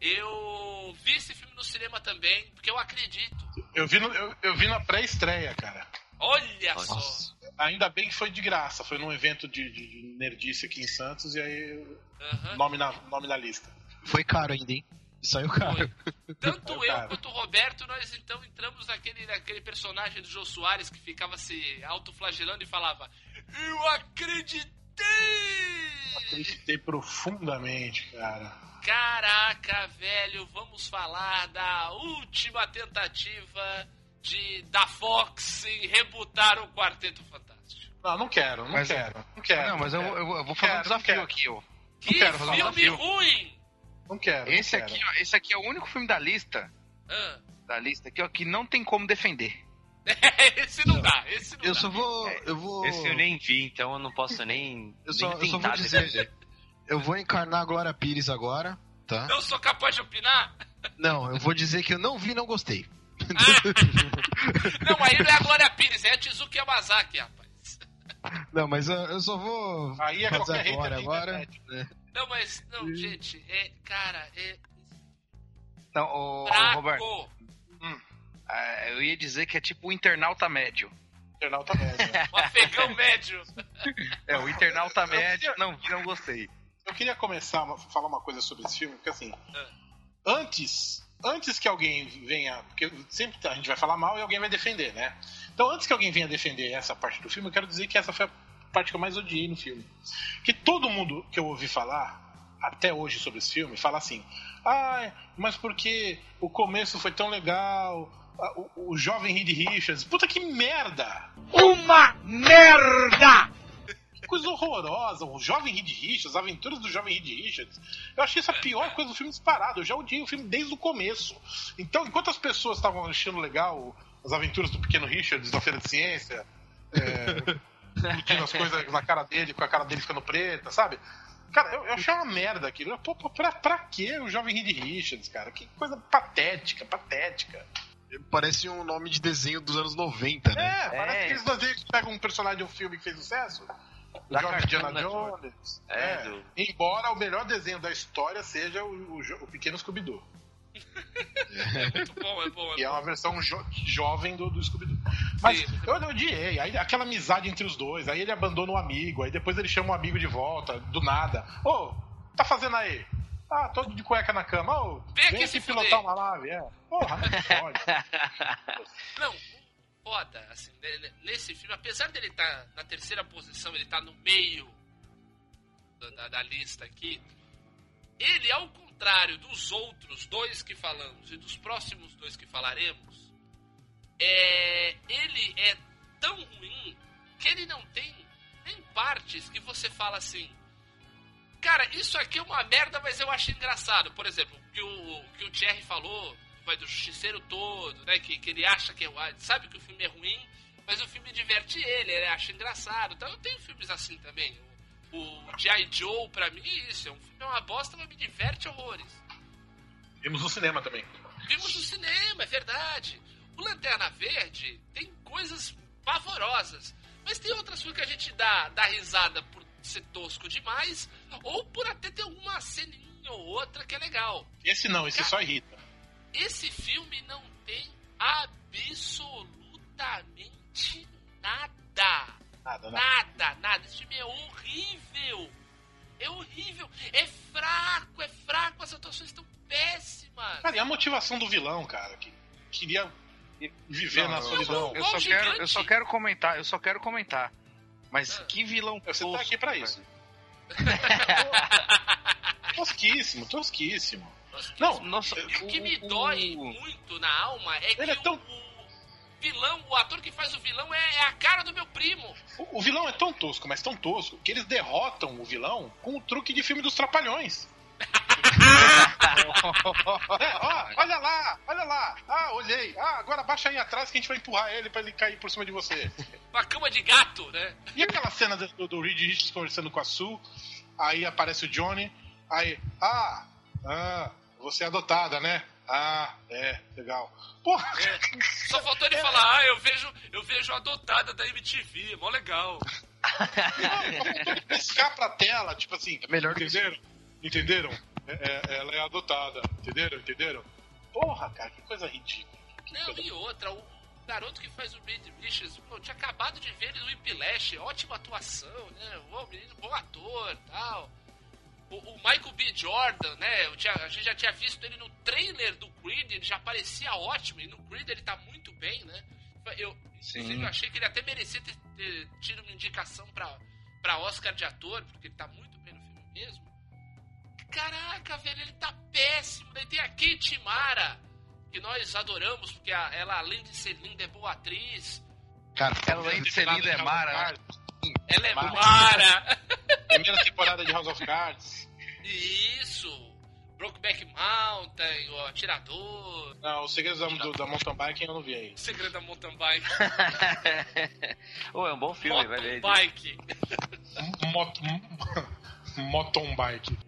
Eu vi esse filme no cinema também, porque eu acredito. Eu vi, no- eu, eu vi na pré-estreia, cara. Olha só. Nossa. Ainda bem que foi de graça. Foi num evento de, de- de nerdice aqui em Santos e aí Aham. nome na, nome na lista. Foi caro ainda, hein? Saiu caro. Tanto Foi, eu cara. quanto o Roberto, nós então entramos naquele, naquele personagem do Jô Soares que ficava se autoflagelando e falava: Eu acreditei! Acreditei profundamente, cara. Caraca, velho, vamos falar da última tentativa de da Fox em rebutar o Quarteto Fantástico. Não, não quero, não Mas- quero. Não quero. não, mas eu, quero. eu, eu vou fazer um Quero, não desafio quero. aqui, ó. Que quero fazer um filme desafio. ruim! Não quero. Esse não aqui, quero. ó, esse aqui é o único filme da lista, Ah, da lista aqui, ó, que não tem como defender. (laughs) esse não dá, esse não Eu dá. só vou. Eu vou. Esse eu nem vi, então eu não posso nem. Eu só, nem eu só vou tentar dizer. Eu vou encarnar a Glória Pires agora. tá? Não sou capaz de opinar? Não, eu vou dizer que eu não vi e não gostei. (laughs) Não, aí não é a Glória Pires, é a Tizuki Yamazaki, rapaz. Não, mas eu, eu só vou Aí é fazer qualquer agora, agora. né? (laughs) Não, mas, não, gente, é, cara, é Não, ô. Roberto, ah, eu ia dizer que é tipo o internauta médio. Internauta médio. né? O afegão médio. É, o internauta médio, não, não gostei. Eu queria começar a falar uma coisa sobre esse filme, porque assim, Ah. antes, antes que alguém venha, porque sempre a gente vai falar mal e alguém vai defender, né? Então, antes que alguém venha defender essa parte do filme, eu quero dizer que essa foi a parte que eu mais odiei no filme. Que todo mundo que eu ouvi falar até hoje sobre esse filme fala assim: "Ah, mas porque o começo foi tão legal, o, o jovem Reed Richards, puta que merda!" Uma merda! Que coisa horrorosa. O jovem Reed Richards, as aventuras do jovem Reed Richards. Eu achei essa a pior coisa do filme disparado. Eu já odiei o filme desde o começo. Então, enquanto as pessoas estavam achando legal as aventuras do pequeno Richards na feira de ciência, é, (laughs) as coisas na cara dele, com a cara dele ficando preta, sabe? Cara, eu, eu achei uma merda aquilo. Pô, pô, pra, pra quê o jovem Reed Richards, cara? Que coisa patética, patética. Parece um nome de desenho dos anos 90, né? É, parece desenhos que pegam um personagem de um filme que fez sucesso. Da Jovem Cartoon Indiana. Jones. É, É, do- Embora o melhor desenho da história seja o, o o Pequeno Scooby-Doo. É (laughs) muito bom, é bom, é é bom. uma versão jo- jovem do, do Scooby-Doo. Mas Sim. eu odiei. Aí, aquela amizade entre os dois. Aí ele abandona o amigo. Aí depois ele chama o amigo de volta, do nada. Ô, tá fazendo aí? Ah, tô de cueca na cama. Ô, Vem vem aqui aqui se pilotar fuder. uma nave. É. Porra, não pode. (laughs) Não, foda, assim, ne- nesse filme, apesar dele estar na terceira posição, ele tá no meio da, da- lista aqui, ele, ao contrário dos outros dois que falamos e dos próximos dois que falaremos, é, ele é tão ruim que ele não tem nem partes que você fala assim. Cara, isso aqui é uma merda, mas eu acho engraçado. Por exemplo, que o, que o Thierry falou, vai do justiceiro todo, né? Que, que ele acha que é. Sabe que o filme é ruim, mas o filme diverte ele, ele acha engraçado. Então eu tenho filmes assim também. O, o G.I. Joe, pra mim, é isso. É um filme é uma bosta, mas me diverte horrores. Vimos no cinema também. Vimos no cinema, é verdade. O Lanterna Verde tem coisas pavorosas. Mas tem outras coisas que a gente dá, dá risada por ser tosco demais, ou por até ter uma ceninha ou outra que é legal. Esse não, esse só irrita. Esse filme não tem absolutamente nada. Nada, nada. Nada, nada. Esse filme é horrível. É horrível. É fraco, é fraco. As atuações estão péssimas. Cara, e a motivação do vilão, cara, que queria viver Não, na eu solidão. Eu só, quero, eu só quero comentar, eu só quero comentar. Mas Ah. que vilão Você tá tosco, aqui pra cara. isso. (laughs) tosquíssimo, tosquíssimo. Não, Nossa, E o que me o- dói muito na alma é que é tão- o, o vilão, o ator que faz o vilão é, é a cara do meu primo. O, o vilão é tão tosco, mas tão tosco, que eles derrotam o vilão com o truque de filme dos Trapalhões. (laughs) É, ó, olha lá, olha lá. Ah, olhei. Ah, agora baixa aí atrás que a gente vai empurrar ele pra ele cair por cima de você. Uma cama de gato, né? E aquela cena do, do Reed Richards conversando com a Sue, aí aparece o Johnny, aí, ah, ah, você é adotada, né? Ah, é, legal. Porra, Só faltou ele falar, ah, eu vejo, eu vejo a adotada da MTV, é mó legal. piscar pra tela, tipo assim, melhor que entenderam? Entenderam? É, é, ela é adotada, entenderam? Entenderam? Porra, cara, que coisa ridícula. Que Não, coisa- e outra, o garoto que faz o Richards, pô, eu tinha acabado de ver ele no Whiplash, ótima atuação, né? O menino, bom ator tal. O, o Michael B. Jordan, né? Eu tinha- a gente já tinha visto ele no trailer do Creed, ele já parecia ótimo, e no Creed ele tá muito bem, né? Eu, inclusive, eu achei que ele até merecia ter, ter tido uma indicação pra, pra Oscar de ator, porque ele tá muito bem no filme mesmo. Caraca, velho, ele tá péssimo. Daí tem a Kate Mara, que nós adoramos, porque a- ela, além de ser linda, é boa atriz. Cara, Ela além de ser linda é Mara. né? Ela é Mara. Mara. Primeira temporada de House of Cards. Isso. Brokeback Mountain, o Atirador, Não, os segredos da, do- da mountain bike eu não vi aí. o Segredo da Mountain Bike, Ô, é um bom filme, vai ver. Bike. Mountain bike.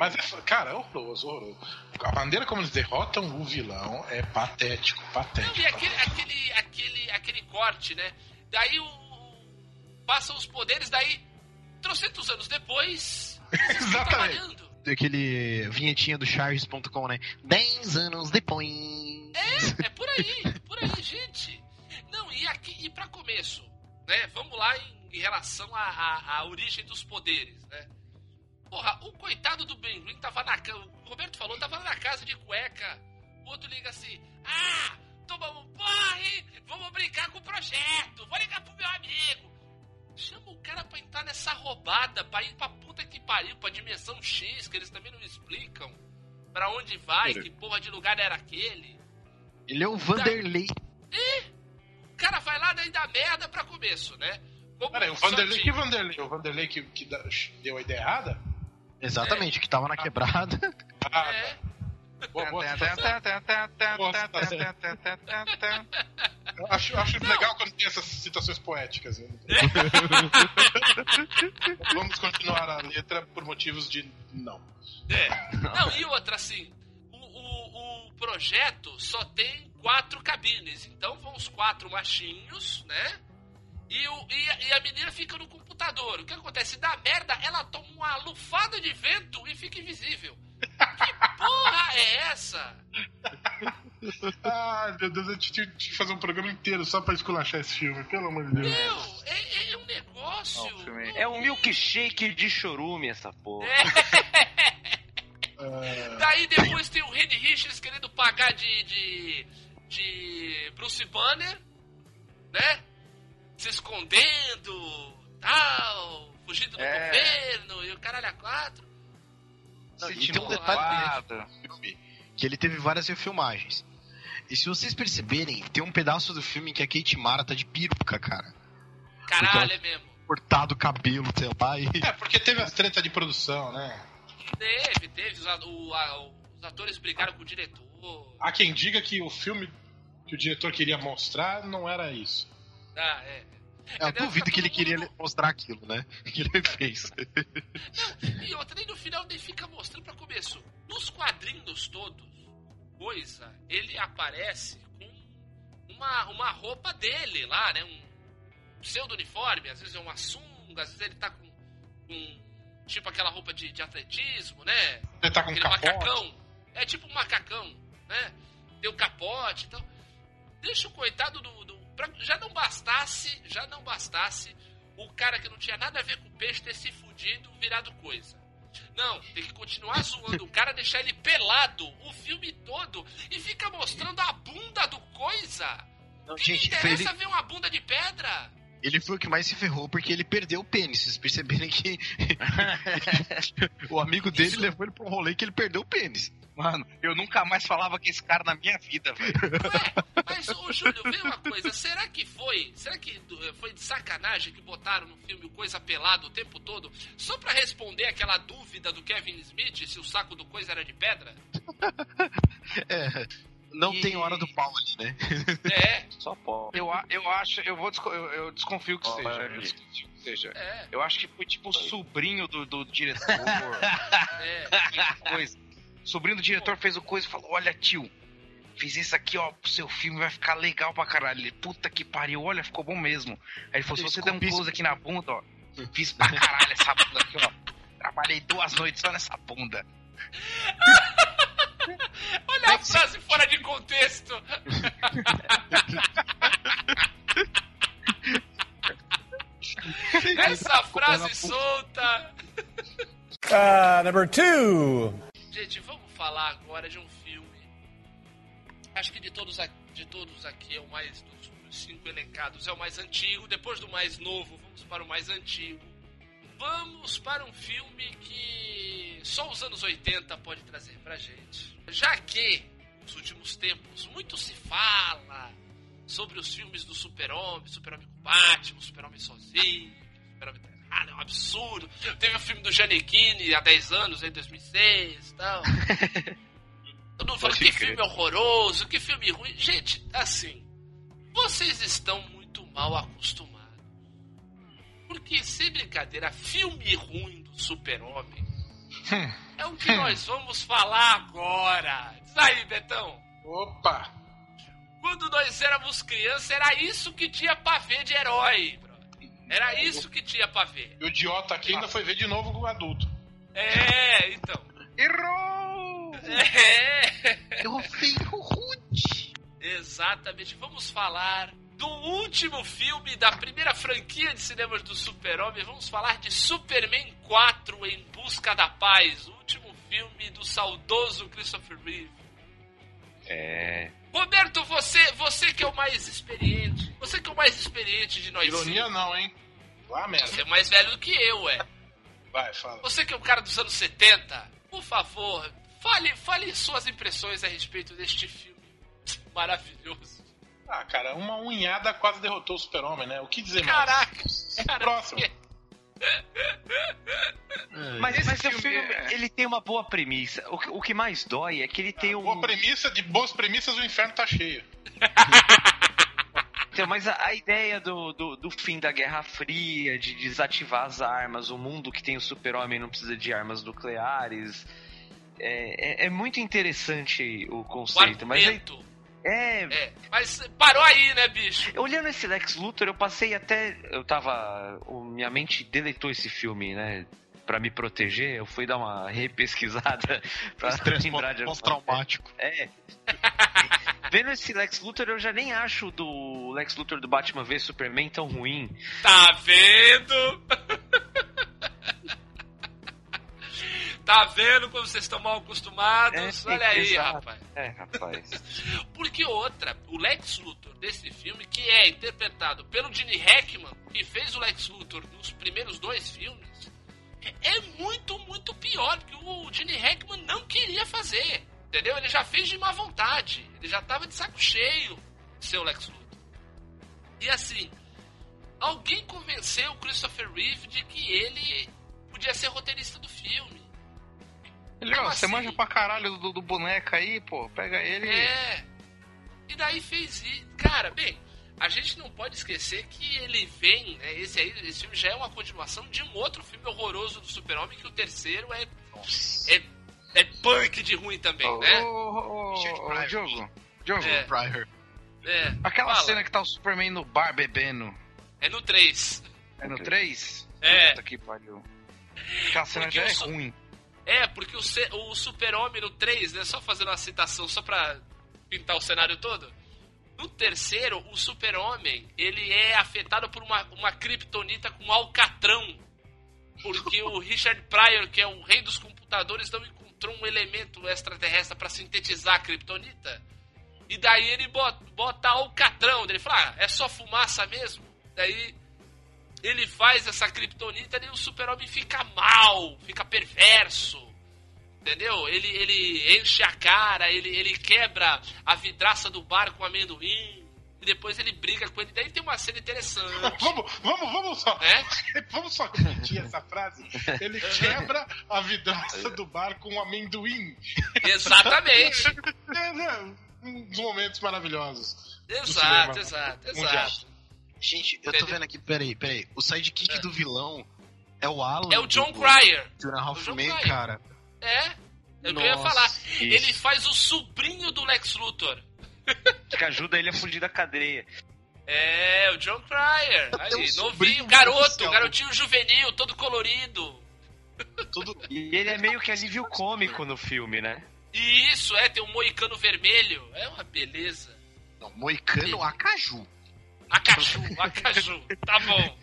Mas, é, cara, é horroroso, horroroso. A maneira como eles derrotam o vilão é patético, patético. E aquele, aquele, aquele, aquele corte, né? Daí o. Passam os poderes, daí, trocentos anos depois. (laughs) Exatamente. trabalhando. Aquele vinhetinha do Charles.com, né? 10 anos depois. É, é por aí, é por aí, gente. Não, e aqui, e pra começo, né? Vamos lá em, em relação à origem dos poderes, né? Porra, o coitado do Ben Green tava na casa. O Roberto falou, tava na casa de cueca. O outro liga assim: Ah, tomamos um porre, vamos brincar com o projeto, vou ligar pro meu amigo. Chama o cara pra entrar nessa roubada, pra ir pra puta que pariu, pra dimensão X, que eles também não explicam. Pra onde vai, que porra de lugar era aquele. Ele é o Vanderlei. O cara vai lá daí dá merda pra começo, né? Como Peraí, o só Vanderlei, que Vanderlei? O Vanderlei que, que deu a ideia errada? Exatamente, que tava na quebrada. Ah, É. boa, boa Eu acho, eu acho legal quando tem essas citações poéticas. né? (laughs) Vamos continuar a letra por motivos de não. É. Não, e outra, assim, o, o, o projeto só tem quatro cabines. Então vão os quatro machinhos, né? E, o, e, a, e a menina fica no computador. O que acontece? Dá merda, ela toma uma lufada de vento e fica invisível. Que porra é essa? Ah, meu Deus, eu tinha que fazer um programa inteiro só pra esculachar esse filme, pelo amor de Deus. Meu, é, é um negócio. Não, é um milkshake de chorume, essa porra. Ah, Daí depois tem o Reed Richards querendo pagar de, de, de Bruce Banner, né? Se escondendo, tal, fugindo do É. governo e o caralho a quatro. Não, e tem um detalhe do filme, que ele teve várias refilmagens. E se vocês perceberem, tem um pedaço do filme em que a Kate Mara tá de peruca, cara. Caralho, é mesmo. Cortado o cabelo, sei lá, e... É, porque teve as tretas de produção, né? Teve, teve. Os, o- a- os atores brigaram com o diretor. Há quem diga que o filme que o diretor queria mostrar não era isso. Ah, é. Eu Entendeu? duvido que ele todo queria mundo- mostrar aquilo, né? (laughs) Que ele fez. E outra, nem no final nem fica mostrando pra começo. Nos quadrinhos todos, coisa, ele aparece com uma, uma roupa dele lá, né? Um pseudo uniforme, às vezes é uma sunga, às vezes ele tá com, com tipo aquela roupa de, de atletismo, né? Ele tá com Aquele capote. macacão. É tipo um macacão, né? Tem o capote e tal. Deixa o coitado do. Pra- já não bastasse, já não bastasse o cara que não tinha nada a ver com o peixe ter se fudido, virado coisa. Não, tem que continuar zoando o cara, deixar ele pelado o filme todo e fica mostrando a bunda do coisa. Não, Quem gente, interessa ele, ver uma bunda de pedra? ele foi o que mais se ferrou porque ele perdeu o pênis. Vocês perceberem que (laughs) (laughs) o amigo dele Isso- levou ele pra um rolê que ele perdeu o pênis. Mano, eu nunca mais falava com esse cara na minha vida, velho. Ué, mas, ô Júlio, vê uma coisa, será que foi? Será que eh, foi de sacanagem que botaram no filme o Coisa Pelado o tempo todo? Só pra responder aquela dúvida do Kevin Smith se o saco do Coisa era de pedra? (laughs) É, não E- tem hora do pau ali, né? É, Só pode. Eu, eu acho, eu vou eu, eu desconfio que Olha seja. Eu desconfio que seja. é, Eu acho que foi tipo o sobrinho do, do diretor. (laughs) é. coisa. O sobrinho do diretor fez o coisa e falou: Olha, tio, fiz isso aqui, ó, pro seu filme vai ficar legal pra caralho. Ele, puta que pariu, olha, ficou bom mesmo. Aí ele falou: Se você der um close aqui na bunda, ó, (laughs) fiz pra caralho essa bunda aqui, ó. Trabalhei duas noites só nessa bunda. (laughs) Olha a frase fora de contexto. (laughs) Essa frase solta. Uh, number two. Gente, vamos falar agora de um filme. Acho que de todos, de todos aqui é o mais dos cinco elencados é o mais antigo. Depois do mais novo, vamos para o mais antigo. Vamos para um filme que só os anos 80 pode trazer pra gente. Já que nos últimos tempos muito se fala sobre os filmes do Super-Homem, Super-Homem com Batman, Super-Homem sozinho, Super-Homem errado, é um absurdo. Teve o filme do Giannichini há 10 anos, em 2006 e tal. (laughs) Todo mundo fala Pode que filme horroroso, que filme ruim. Gente, assim, vocês estão muito mal acostumados. Porque, sem brincadeira, filme ruim do Super-Homem é o que nós vamos falar agora. Diz aí, Betão. Opa! Quando nós éramos crianças, era isso que tinha pra ver de herói. Era isso que tinha pra ver. E o idiota aqui ainda foi ver de novo com o adulto. É, então. Errou! É. Eu veio rude. Exatamente. Vamos falar do último filme da primeira franquia de cinemas do Super-Homem. Vamos falar de Superman 4 Em Busca da Paz, o último filme do saudoso Christopher Reeve. É. Roberto, você, você que é o mais experiente. Você que é o mais experiente de nós Ironia cinco. não, hein? Lá merda. Você é mais velho do que eu, é. Vai, fala. Você que é um cara dos anos 70, por favor, fale, fale suas impressões a respeito deste filme maravilhoso. Ah, cara, uma unhada quase derrotou o super-homem, né? O que dizer Caraca, mais? cara, Próximo. Mas, Esse mas o filme filme, é- ele tem uma boa premissa. O, que- o que mais dói é que ele tem um. Boa premissa, de boas premissas, o inferno tá cheio. Então, mas a, a ideia do, do, do fim da Guerra Fria, de desativar as armas, o mundo que tem o super-homem não precisa de armas nucleares. É, é, é muito interessante o o conceito, mas aí. É, É, mas parou aí, né, bicho? Olhando esse Lex Luthor, eu passei até. Eu tava. o- Minha mente deletou esse filme, né? Pra me proteger, eu fui dar uma repesquisada (laughs) pra lembrar de pós-traumático. É. (laughs) Vendo esse Lex Luthor, eu já nem acho do Lex Luthor do Batman v Superman tão ruim. Tá vendo? (laughs) tá vendo como vocês estão mal acostumados? É, Olha aí, exato. rapaz. É, rapaz. (laughs) Porque outra, o Lex Luthor desse filme, que é interpretado pelo Gene Hackman, que fez o Lex Luthor nos primeiros dois filmes, é muito, muito pior que o Gene Hackman não queria fazer. Entendeu? Ele já fez de má vontade. Ele já tava de saco cheio de ser o Lex Luthor. E assim, alguém convenceu o Christopher Reeve de que ele podia ser roteirista do filme. Ele, ó, você assim? manja pra caralho do, do boneco aí, pô. Pega ele. É. E daí fez isso. Cara, bem, a gente não pode esquecer que ele vem, né, esse aí, esse filme já é uma continuação de um outro filme horroroso do Super-Homem, que o terceiro é, é, é punk de ruim também, Ô, né? ô, ô. Diogo. Diogo. É. Pryor. É, Aquela fala. cena que tá o Superman no bar bebendo. É no 3. É no 3? É. Puta que pariu. Aquela cena Porque já é sou- ruim. É, porque o, o Super-Homem no 3, né? Só fazendo uma citação, só pra pintar o cenário todo. No terceiro, o Super-Homem, ele é afetado por uma, uma kryptonita com alcatrão. Porque o (laughs) Richard Pryor, que é o rei dos computadores, não encontrou um elemento extraterrestre pra sintetizar a kryptonita. E daí ele bota, bota alcatrão. Ele fala, ah, é só fumaça mesmo? Daí ele faz essa kryptonita e o super-homem fica mal, fica perverso. Entendeu? Ele, ele enche a cara, ele, ele quebra a vidraça do bar com amendoim. E depois ele briga com ele. Daí tem uma cena interessante. (laughs) Vamos, vamos, vamos só. É? (laughs) Vamos só repetir essa frase. Ele quebra a vidraça do bar com amendoim. Exatamente. (laughs) É, né? Um dos momentos maravilhosos. Exato, exato, exato. Gente, eu tô Entendeu? vendo aqui, peraí, peraí. O sidekick É. do vilão é o Alan. É o John do- Cryer. do Ralph O John Man, Cryer. cara. É. É o que eu ia Nossa, falar. isso. Ele faz o sobrinho do Lex Luthor. Que ajuda ele a fugir da cadeia. É, o John Cryer. Aí, o sobrinho novinho, garoto, oficial. garotinho juvenil, todo colorido. Tudo. E ele é meio que alívio cômico no filme, né? E isso, é, tem um moicano vermelho. É uma beleza. Não, Moicano Acaju. Acaju, acaju. Tá bom.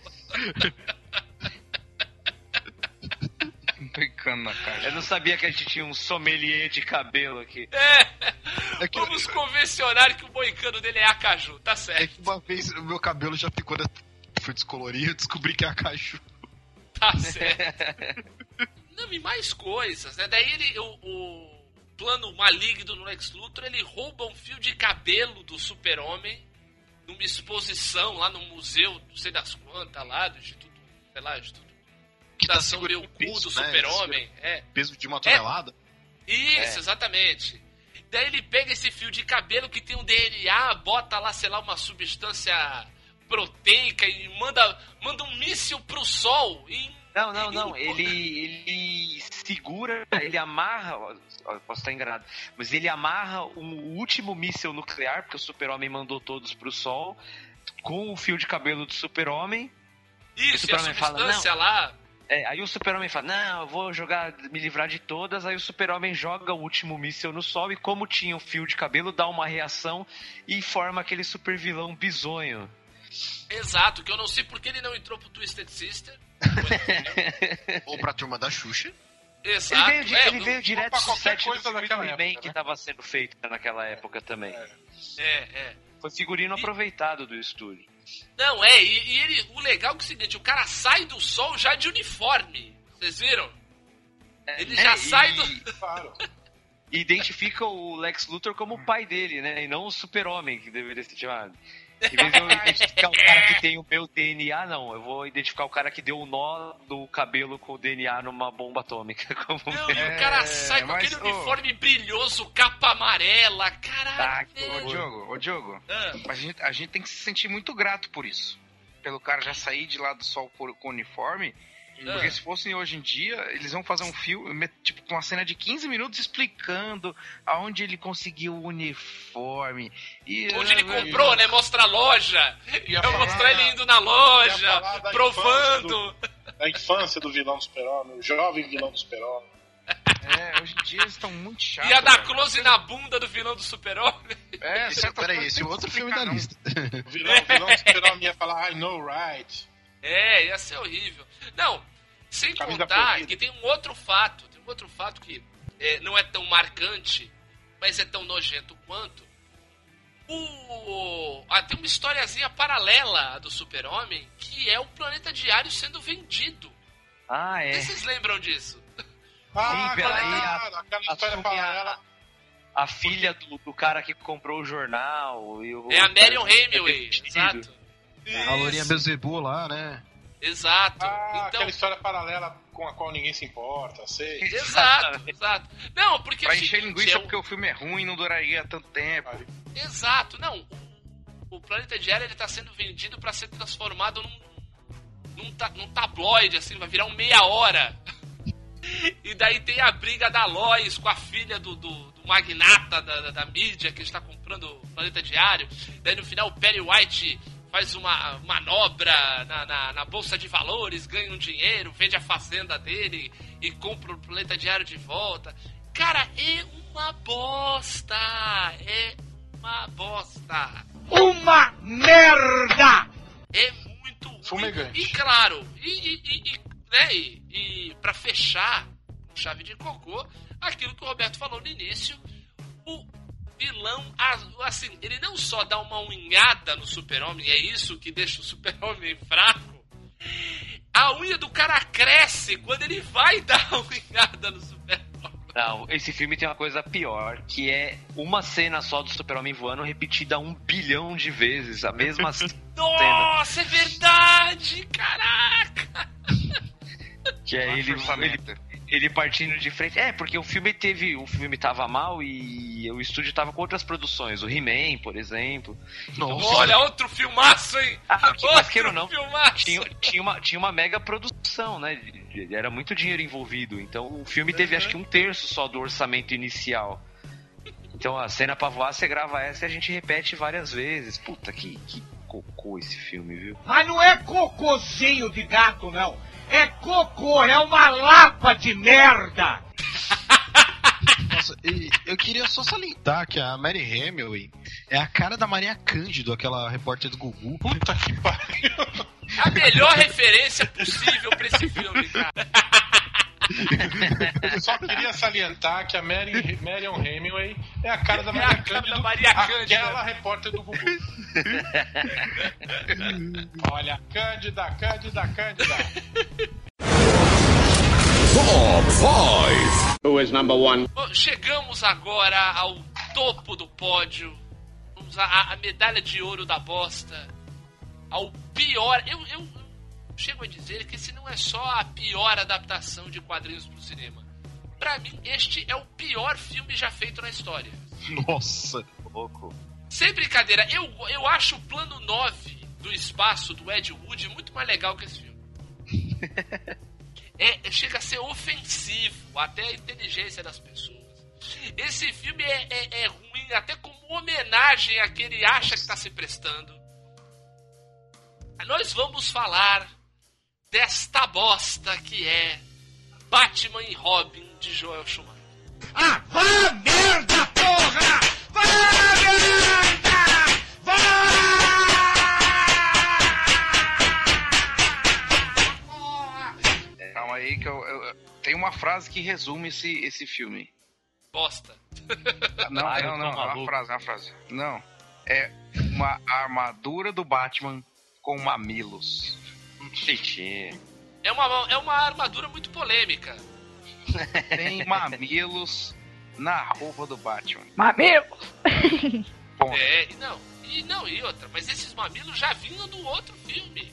Picando na cara. Eu não sabia que a gente tinha um sommelier de cabelo aqui. É, É que, vamos convencionar que o moicano dele é acaju, tá é certo. que uma vez o meu cabelo já ficou. Fui descolorir, eu descobri que é Acaju. Tá certo. Não, e mais coisas, né? Daí ele, o, o plano maligno no Lex Luthor, ele rouba um fio de cabelo do super-homem numa exposição lá no museu, não sei das quantas, lá do Instituto, sei lá, Instituto Que da tá São segurando Meu Cu do né? super-homem. É. Peso de uma tonelada. Isso, exatamente. Daí ele pega esse fio de cabelo que tem um DNA, bota lá, sei lá, uma substância proteica e manda, manda um míssil pro sol em Não, não, não. Ele, ele segura, ele amarra. Posso estar enganado. Mas ele amarra o último míssil nuclear, porque o super-homem mandou todos pro sol, com o fio de cabelo do super-homem. Isso, e a Superman fala, substância lá. É, aí o super-homem fala, não, eu vou jogar, me livrar de todas. Aí o super-homem joga o último míssil no sol e como tinha o fio de cabelo, dá uma reação e forma aquele super vilão bizonho. Exato, que eu não sei porque ele não entrou pro Twisted Sister. (laughs) Ou pra turma da Xuxa. Ele Exato. veio, di- é, ele veio direto do set do coisa filme do daquela He-Man época, que né? estava sendo feito naquela época também. É, é. Foi figurino E- aproveitado do estúdio. Não, é, e, e ele, o legal é, que é o seguinte, o cara sai do sol já de uniforme. Vocês viram? Ele já É, sai e- do. Claro. e identifica o Lex Luthor como o pai dele, né? E não o super-homem que deveria ser chamado. Em vez de eu identificar o cara que (laughs) tem o meu DNA, não. Eu vou identificar o cara que deu o nó do cabelo com o DNA numa bomba atômica. (laughs) Como Não, e o cara sai com mas, aquele ô. uniforme brilhoso, capa amarela, caralho. Tá. Ô, Diogo, ô, Diogo, Ah, a gente, a gente tem que se sentir muito grato por isso. Pelo cara já sair de lá do sol por- com o uniforme. Porque ah. se fossem hoje em dia, eles vão fazer um filme, tipo, com uma cena de 15 minutos explicando aonde ele conseguiu o uniforme. E, Onde ele comprou, né? Mostra a loja. Ia mostrar ele indo na loja, provando. Da infância do vilão do super-homem, o jovem vilão do super-homem. É, hoje em dia eles estão muito chatos. Ia dar velho. close na bunda do vilão do super-homem. É, Esse, peraí, esse é outro filme da não. lista. O vilão, o vilão do super-homem ia falar, I know right. É, ia ser horrível. Não, sem Camisa contar que tem um outro fato, tem um outro fato que é, não é tão marcante, mas é tão nojento quanto. O... Ah, tem uma historiazinha paralela à do Super-Homem, que é o planeta diário sendo vendido. Ah, é. Vocês lembram disso? Ah, pela aí, claro, aquela história paralela. A filha do, do cara que comprou o jornal. E o, É a Marion Hemingway, Demitido. exato. A Lourinha Bezebu lá, né? Exato. Ah, então, aquela história paralela com a qual ninguém se importa, sei. (laughs) exato, exato. Não, porque é Pra encher linguiça é o- porque o filme é ruim não duraria tanto tempo. Exato, não. O, Planeta Diário ele tá sendo vendido pra ser transformado num, num, ta- num tabloide, assim, vai virar um meia hora. (laughs) E daí tem a briga da Lois com a filha do, do, do magnata da, da, da mídia que está comprando o Planeta Diário. Daí no final o Perry White faz uma manobra na, na, na Bolsa de Valores, ganha um dinheiro, vende a fazenda dele e compra o Planeta Diário de volta. Cara, é uma bosta! É uma bosta! Uma merda! É muito ruim. Fumegante. E claro, e, e, e, e, né, e, e pra fechar com chave de cocô, aquilo que o Roberto falou no início, o vilão, assim, ele não só dá uma unhada no super-homem, é isso que deixa o super-homem fraco, a unha do cara cresce quando ele vai (laughs) dar a unhada no super-homem. Não, esse filme tem uma coisa pior, que é uma cena só do Super-Homem voando repetida um bilhão de vezes, a mesma (laughs) cena. Nossa, é verdade! Caraca! Que é ele, ele, ele partindo de frente. É, porque o filme teve. O filme tava mal e o estúdio tava com outras produções. O He-Man, por exemplo. Então, Olha, outro filmaço, hein? Ah, que, Outro não, filmaço. tinha, tinha, uma, tinha uma mega produção, né? Era muito dinheiro envolvido. Então o filme teve acho que um terço só do orçamento inicial. Então a cena pra voar, você grava essa e a gente repete várias vezes. Puta, que, que cocô esse filme, viu? Mas não é cocôzinho de gato, não. É cocô, é uma lapa de merda! (laughs) Nossa, e eu queria só salientar que a Mary Hemingway é a cara da Maria Cândido, aquela repórter do Gugu. Puta que pariu. A melhor referência possível pra esse filme, cara. Eu só queria salientar que a Mary, Marion Hemingway é a cara da É Maria cara Cândido, da Maria Cândida. aquela repórter do Gugu. Olha, Cândida, Cândida, Cândida. Who is number one? Bom, chegamos agora ao topo do pódio. Vamos a, a medalha de ouro da bosta. Ao pior. Eu, eu chego a dizer que esse não é só a pior adaptação de quadrinhos pro cinema. Pra mim, este é o pior filme já feito na história. Nossa. Louco. Sem brincadeira, eu, eu acho o plano 9 do espaço do Ed Wood muito mais legal que esse filme. (laughs) é, chega a ser ofensivo até a inteligência das pessoas. Esse filme é, é, é ruim até como homenagem a que ele acha que está se prestando. Nós vamos falar desta bosta que é Batman e Robin de Joel Schumacher. Ah, vá merda, porra! Vá merda! Calma aí que eu, eu- eu- tem uma frase que resume esse, esse filme. Bosta. Não, Ah, não, tô não, é uma frase, é uma frase. Não. É uma armadura do Batman com mamilos. Xixi. É uma, é uma armadura muito polêmica. Tem mamilos na roupa do Batman. Mamilo! Ponto. É, e não, e não, e outra, mas esses mamilos já vinham do outro filme.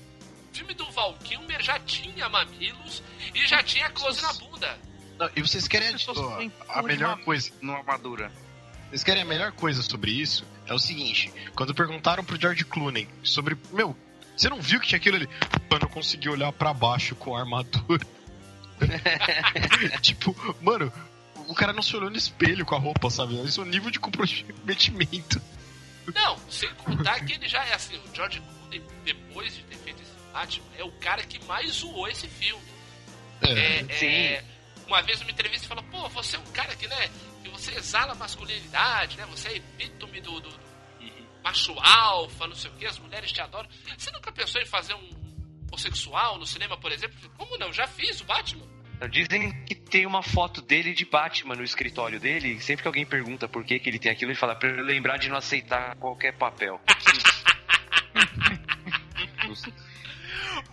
O filme do Val Kilmer já tinha mamilos e já tinha close na bunda. Não, e vocês querem ó, a melhor coisa? Numa armadura. Vocês querem a melhor coisa sobre isso? É o seguinte: quando perguntaram pro George Clooney sobre. Meu, você não viu que tinha aquilo ali? Eu não consegui olhar pra baixo com a armadura. (laughs) tipo, mano, o cara não se olhou no espelho com a roupa, sabe? Esse é o nível de comprometimento. Não, sem contar que ele já é assim, o George Clooney, depois de ter feito esse Batman, é o cara que mais zoou esse filme. É, É, sim. é, uma vez numa entrevista ele falou, pô, você é um cara que, né, que você exala masculinidade, né, você é epítome do- do macho alfa, não sei o que, as mulheres te adoram. Você nunca pensou em fazer um homossexual no cinema, por exemplo? Como não? Já fiz o Batman. Dizem que tem uma foto dele de Batman no escritório dele. e Sempre que alguém pergunta por que, que ele tem aquilo, ele fala pra ele lembrar de não aceitar qualquer papel.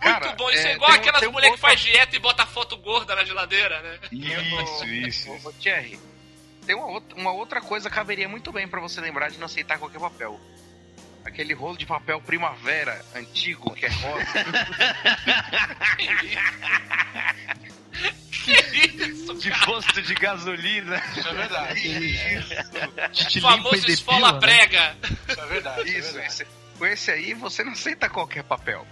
Cara, Muito bom, isso é, é, igual tem aquelas um mulheres que faz dieta e bota foto gorda na geladeira, né? Isso, isso. Ô, Thierry, tem uma outra, uma outra coisa que caberia muito bem pra você lembrar de não aceitar qualquer papel. Aquele rolo de papel primavera antigo, que é rosa. Que (laughs) isso, De posto de gasolina. Isso é verdade. te O famoso esfola né? prega. Isso é verdade. isso é Isso, verdade. esse, com esse aí você não aceita qualquer papel.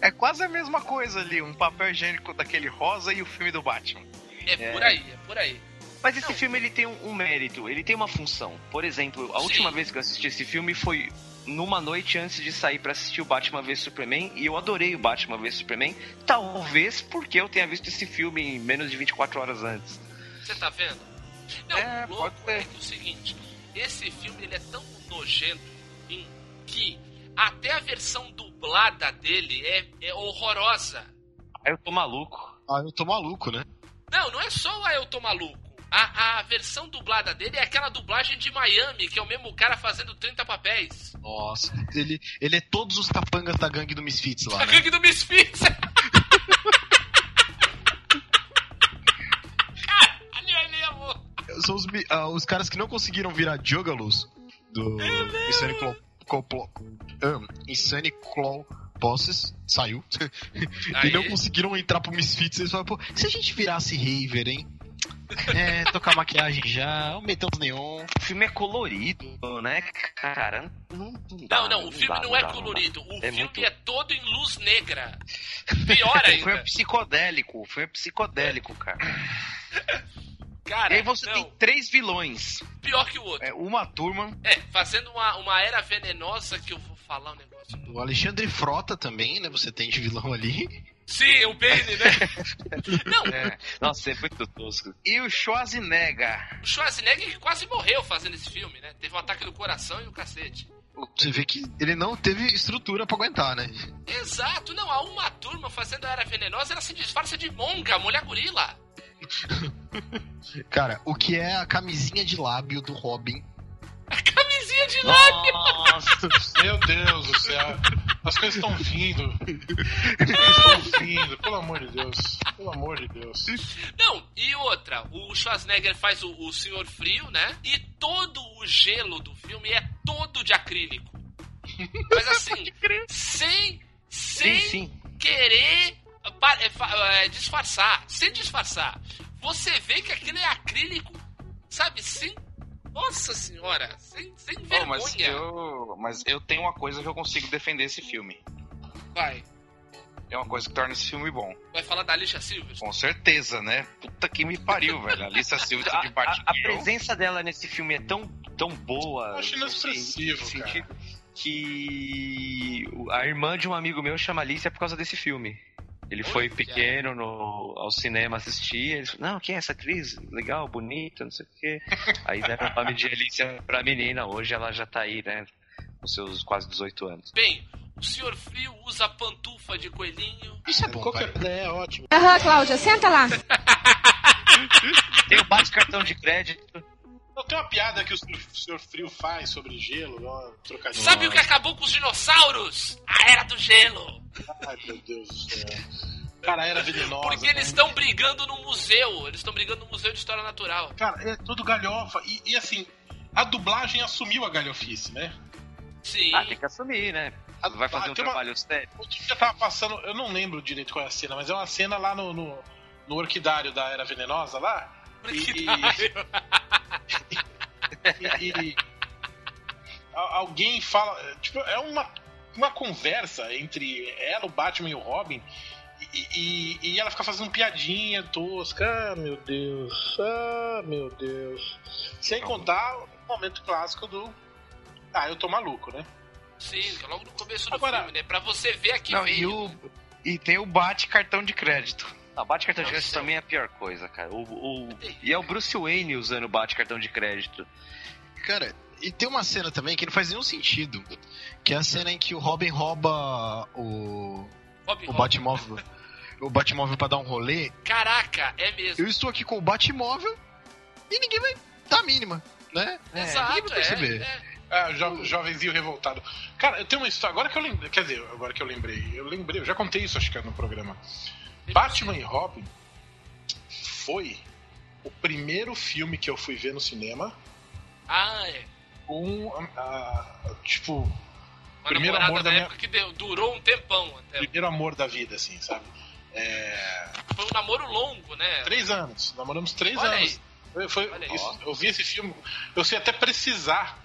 é quase a mesma coisa ali, um papel higiênico daquele rosa e o filme do Batman. É, por aí, é por aí. Mas esse filme ele tem um, um mérito, ele tem uma função. Por exemplo, a Sim. última vez que eu assisti esse filme foi numa noite antes de sair pra assistir o Batman vs Superman e eu adorei o Batman vs Superman, talvez porque eu tenha visto esse filme em menos de 24 horas antes. Você tá vendo? Não, É, o louco pode ser. é que o seguinte, esse filme ele é tão nojento em que até a versão dublada dele é, é horrorosa. Aí eu tô maluco. Ah, eu tô maluco, né? Não, não é só o Eu Tô Maluco. A, a versão dublada dele é aquela dublagem de Miami, que é o mesmo cara fazendo 30 papéis. Nossa, ele, ele é todos os capangas da gangue do Misfits lá. A Né? gangue do Misfits. Caralho, é mesmo. São os, ah, os caras que não conseguiram virar Juggalos do Insane Claw, Claw, Claw- ah, Insane Bosses, saiu. Aí. (laughs) e não conseguiram entrar pro Misfits. Eles falaram, pô, se a gente virasse Raver, hein? É, tocar maquiagem já, meter uns neon. O filme é colorido, né, cara? Não, dá, Não, não, o filme dá, não é dá, colorido. O É filme muito- é todo em luz negra. Pior (laughs) Foi ainda. um psicodélico, foi psicodélico, cara. Cara, E aí você não, tem três vilões. pior que o outro. É, uma turma. É, fazendo uma, uma era venenosa que eu vou falar um negócio. O Alexandre Frota também, né? Você tem de vilão ali. Sim, o Bane, né? (laughs) Não, é, Nossa, é muito tosco. e o Schwarzenegger. o Schwarzenegger que quase morreu fazendo esse filme, né? Teve um ataque do coração e o cacete. Você vê que ele não teve estrutura pra aguentar, né? Exato, não, há uma turma fazendo a era venenosa, ela se disfarça de monga, mulher gorila. (laughs) Cara, o que é a camisinha de lábio do Robin? Camisinha de lábio. Nossa, Meu Deus do céu. As coisas estão vindo. As coisas estão vindo, pelo amor de Deus. Pelo amor de Deus. Não, e outra, o Schwarzenegger faz o, o Senhor Frio, né? E todo o gelo do filme é todo de acrílico. Mas (laughs) assim, sem, sem sim, sim. querer é, é, disfarçar, sem disfarçar. Você vê que aquilo é acrílico, sabe? Sem. Nossa senhora, sem, sem Pô, vergonha. mas, eu, mas eu tenho uma coisa que eu consigo defender esse filme. Vai. É uma coisa que torna esse filme bom. Vai falar da Alicia Silverstone. Com certeza, né? Puta que me pariu, velho. A Alicia Silverstone de A, a Batgirl. presença dela nesse filme é tão, tão boa. Eu acho inexpressivo, nesse cara. Que o- a irmã de um amigo meu chama Alicia por causa desse filme. Ele foi pequeno no, ao cinema assistir. Ele falou, não, quem é essa atriz? Legal, bonita, não sei o quê. (laughs) Aí deram o nome de Alicia pra menina. Hoje ela já tá aí, né? Com seus quase 18 anos. Bem, o Sr. Frio usa pantufa de coelhinho. Isso é bom, Qual que vai. é? É ótimo. Aham, Cláudia, senta lá. (laughs) Tem o bate cartão de crédito. Não, tem uma piada que o Sr. Frio faz sobre gelo, uma trocadilho. Sabe o que acabou com os dinossauros? A Era do Gelo. Ai, meu Deus do céu. Cara, era venenosa. Porque eles né? estão brigando no museu. Eles estão brigando no Museu de História Natural. Cara, é tudo galhofa. E, e, assim, a dublagem assumiu a galhofice, né? Sim. Ah, tem que assumir, né? A- Vai fazer ah, um uma- trabalho sério. Outro dia tava passando, eu não lembro direito qual é a cena, mas é uma cena lá no, no, no orquidário da Era Venenosa lá. E, e- e- alguém fala. Tipo, é uma, uma conversa entre ela, o Batman e o Robin. E, e- e ela fica fazendo piadinha tosca. Ah, meu Deus. Ah, meu Deus. Sem contar o momento clássico do. Ah, eu tô maluco, né? Sim, logo no começo do Agora- filme, né? Pra você ver aqui Não, e, o, e tem o bate cartão de crédito. Não, bate cartão de crédito também é a pior coisa, cara. O, o- e é o Bruce Wayne usando bate cartão de crédito. Cara, e tem uma cena também que não faz nenhum sentido. Que é a cena em que o Robin rouba o, Robin o. Batmóvel. O Batmóvel pra dar um rolê. Caraca, é mesmo. Eu estou aqui com o Batmóvel e ninguém vai dar a mínima, né? Exato, ninguém vai perceber. é, é. Ah, jo jovenzinho revoltado. Cara, eu tenho uma história. Agora que eu lembrei. Quer dizer, agora que eu lembrei. Eu lembrei, eu já contei isso, acho que é no programa. Batman e Robin foi o primeiro filme que eu fui ver no cinema Ah, é. com. ah, tipo, Uma Primeiro amor da na minha- época que deu- durou um tempão até. primeiro amor da vida, assim, sabe? É, Foi um namoro longo, né? três anos. Namoramos três Olha anos. Foi, foi- aí. isso, eu vi esse filme. Eu sei até precisar.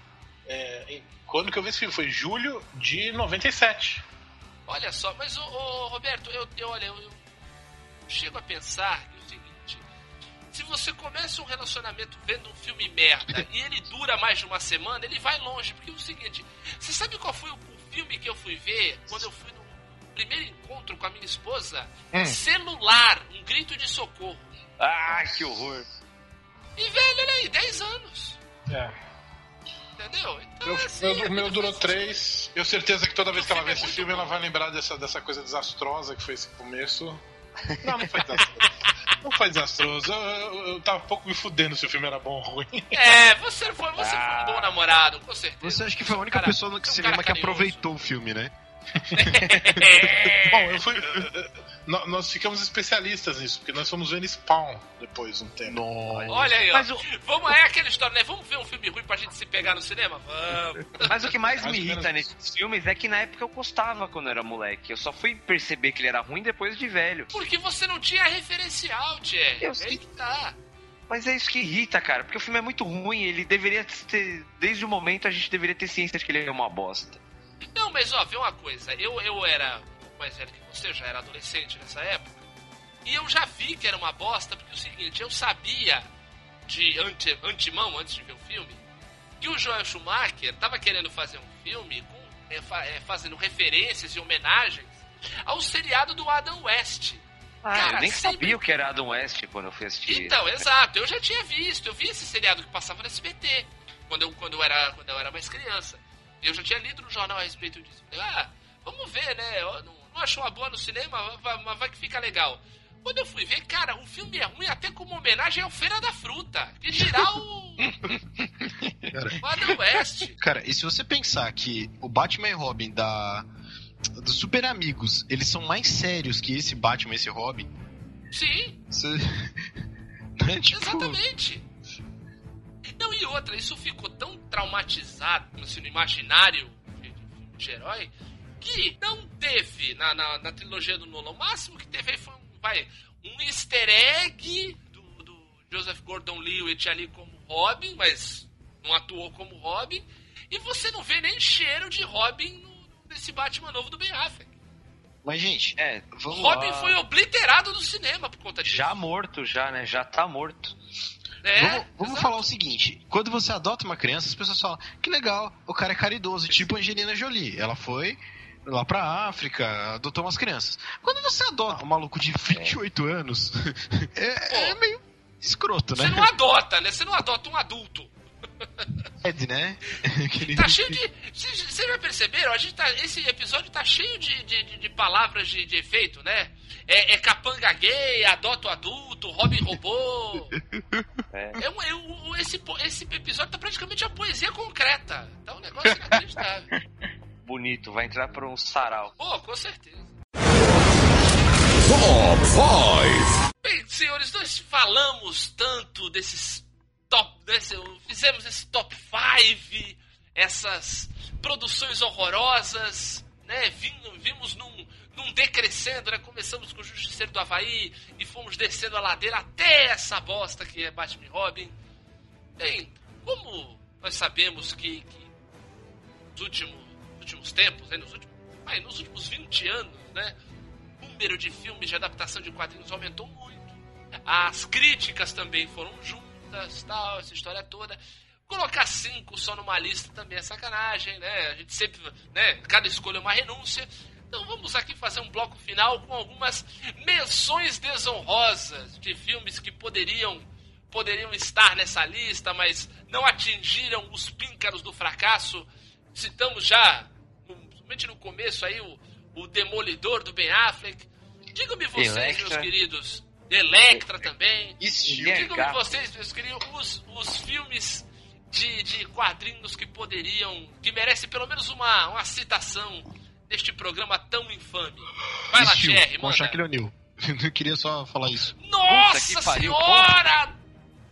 é, quando que eu vi esse filme? Foi julho de 97. Olha só, mas ô, ô, Roberto, eu, eu, olha, eu chego a pensar que é o seguinte: se você começa um relacionamento vendo um filme merda (laughs) e ele dura mais de uma semana, ele vai longe. Porque é o seguinte: você sabe qual foi o, o filme que eu fui ver quando eu fui no primeiro encontro com a minha esposa? Hum. Celular, um grito de socorro. Ah, que horror. E velho, olha aí, 10 anos. É. Entendeu? Então, Meu, assim, meu- a vida meu durou três. Eu certeza que toda vez que ela é esse muito filme, bom. ela vai lembrar dessa, dessa coisa desastrosa que foi esse começo. Não, não foi desastroso. (laughs) não foi desastroso. Eu, eu, eu tava um pouco me fudendo se o filme era bom ou ruim. É, você foi, você foi Ah. um bom namorado, com certeza. Você acha que foi a única Cara, pessoa no é um cinema que aproveitou o filme, né? (laughs) Bom, eu fui. nó- Nós ficamos especialistas nisso, porque nós fomos vendo Spawn depois de um tempo. Nossa. Olha aí, ó. Mas o, Vamos, é aquela história, né? Vamos ver um filme ruim pra gente se pegar no cinema? Vamos. mas o que mais (laughs) Mais me menos irrita isso. nesses filmes é que na época eu gostava quando eu era moleque. Eu só fui perceber que ele era ruim depois de velho. Porque você não tinha referencial, Tchê. Eu sei. que tá. Mas é isso que irrita, cara, porque o filme é muito ruim. Ele deveria ter. Desde o momento a gente deveria ter ciência de que ele é uma bosta. Não, mas ó, vê uma coisa. Eu, eu era um pouco mais velho que você, já era adolescente nessa época. E eu já vi que era uma bosta, porque é o seguinte, eu sabia de ante, antemão, antes de ver o filme, que o Joel Schumacher tava querendo fazer um filme com, é, fa- é, fazendo referências e homenagens ao seriado do Adam West. Ah, Cara, eu nem sempre- sabia o que era Adam West quando eu fui assistir. Então, exato, eu já tinha visto, eu vi esse seriado que passava no SBT, quando eu, quando eu, era, quando eu era mais criança. Eu já tinha lido no jornal a respeito disso. Ah, vamos ver, né? Eu não, não achou uma boa no cinema, mas vai que fica legal. Quando eu fui ver, cara, o filme é ruim até como homenagem ao Feira da Fruta. Que dirá o. o (laughs) Adam West. Cara, e se você pensar que o Batman e Robin da dos Super Amigos, eles são mais sérios que esse Batman e esse Robin, Sim, você... (laughs) né, tipo, exatamente. Não, e outra, isso ficou tão traumatizado assim, no imaginário de, de de herói que não teve na, na, na trilogia do Nolan. O máximo que teve aí foi um, vai, um easter egg do, do Joseph Gordon-Levitt ali como Robin, mas não atuou como Robin. E você não vê nem cheiro de Robin no- nesse Batman novo do Ben Affleck. Mas, gente, É, vamos Robin lá. foi obliterado do cinema por conta disso. já morto, já, né? Já tá morto. É, vamos vamos falar o seguinte: quando você adota uma criança, as pessoas falam, que legal, o cara é caridoso, tipo Angelina Jolie. Ela foi lá pra África, adotou umas crianças. Quando você adota um maluco de 28 anos, (laughs) é, é meio escroto, né? Você não adota, né? Você não adota um adulto. Ed, né? (laughs) Tá cheio de. Vocês já perceberam? A gente tá, esse episódio tá cheio de, de, de- palavras de, de efeito, né? É, é capanga gay, adota o adulto, Robin robô. (laughs) É. É um- é um- esse, esse episódio tá praticamente a poesia concreta. Tá um negócio inacreditável. (laughs) Bonito, vai entrar pra um sarau. Pô, com certeza. Top 5. Bem, senhores, nós falamos tanto desses top. Desse, fizemos esse top 5, essas produções horrorosas, né? Vim- vimos num, num decrescendo, né? Começamos com o Justiceiro do Havaí e fomos descendo a ladeira até essa bosta que é Batman e Robin. Bem, como nós sabemos que, que nos últimos, últimos tempos, né? nos, últimos, ai, nos últimos 20 anos, né? o número de filmes de adaptação de quadrinhos aumentou muito. As críticas também foram juntas, tal, essa história toda. Colocar cinco só numa lista também é sacanagem, né? A gente sempre, né? Cada escolha é uma renúncia. Então vamos aqui fazer um bloco final com algumas menções desonrosas de filmes que poderiam poderiam estar nessa lista, mas não atingiram os píncaros do fracasso. Citamos já, somente no começo aí, o, o Demolidor do Ben Affleck. Digam-me vocês, Electra. meus queridos. Electra também. É Digam-me gato. vocês, meus queridos, os, os filmes de, de quadrinhos que poderiam, que merecem pelo menos uma, uma citação neste programa tão infame. Vai lá, Thierry, com manda. Shaquille O'Neal. (laughs) Eu queria só falar isso. Nossa Puta pariu, senhora!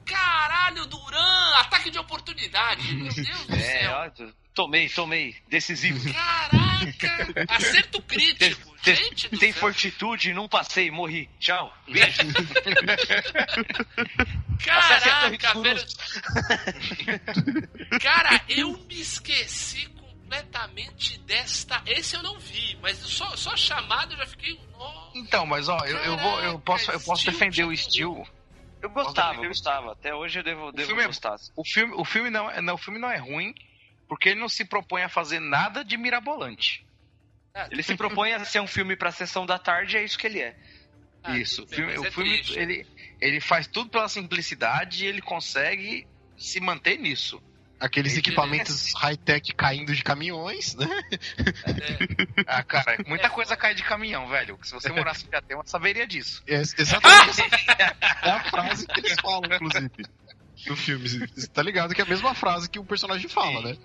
Caralho, Duran! Ataque de oportunidade! Meu (laughs) Deus do É, céu! ó, tomei, tomei. Decisivo. Caraca! (laughs) Acerto Tem, crítico! tem- Gente tem fortitude, não passei, morri. Tchau. Beijo. (laughs) Caraca, velho! Cara, eu me esqueci completamente desta. Esse eu não vi, mas só, só a chamada eu já fiquei. Oh, Então, mas ó, eu, eu vou, eu posso, eu posso defender o Steel. Eu gostava, eu gostava. Até hoje eu devo, devo filme é- gostar. O filme, o filme não, é- não, o filme não é ruim porque ele não se propõe a fazer nada de mirabolante. ah, Ele se propõe a ser um filme pra sessão da tarde, é isso que ele é. ah, Isso. O filme, o é filme ele, ele faz tudo pela simplicidade e ele consegue se manter nisso. Aqueles Ele- equipamentos high-tech caindo de caminhões, né? Ah, cara, muita coisa cai de caminhão, velho. Se você morasse em Diadema, saberia disso. É exatamente é a frase que eles falam, inclusive, no filme. Você tá ligado que é a mesma frase que o personagem fala, né?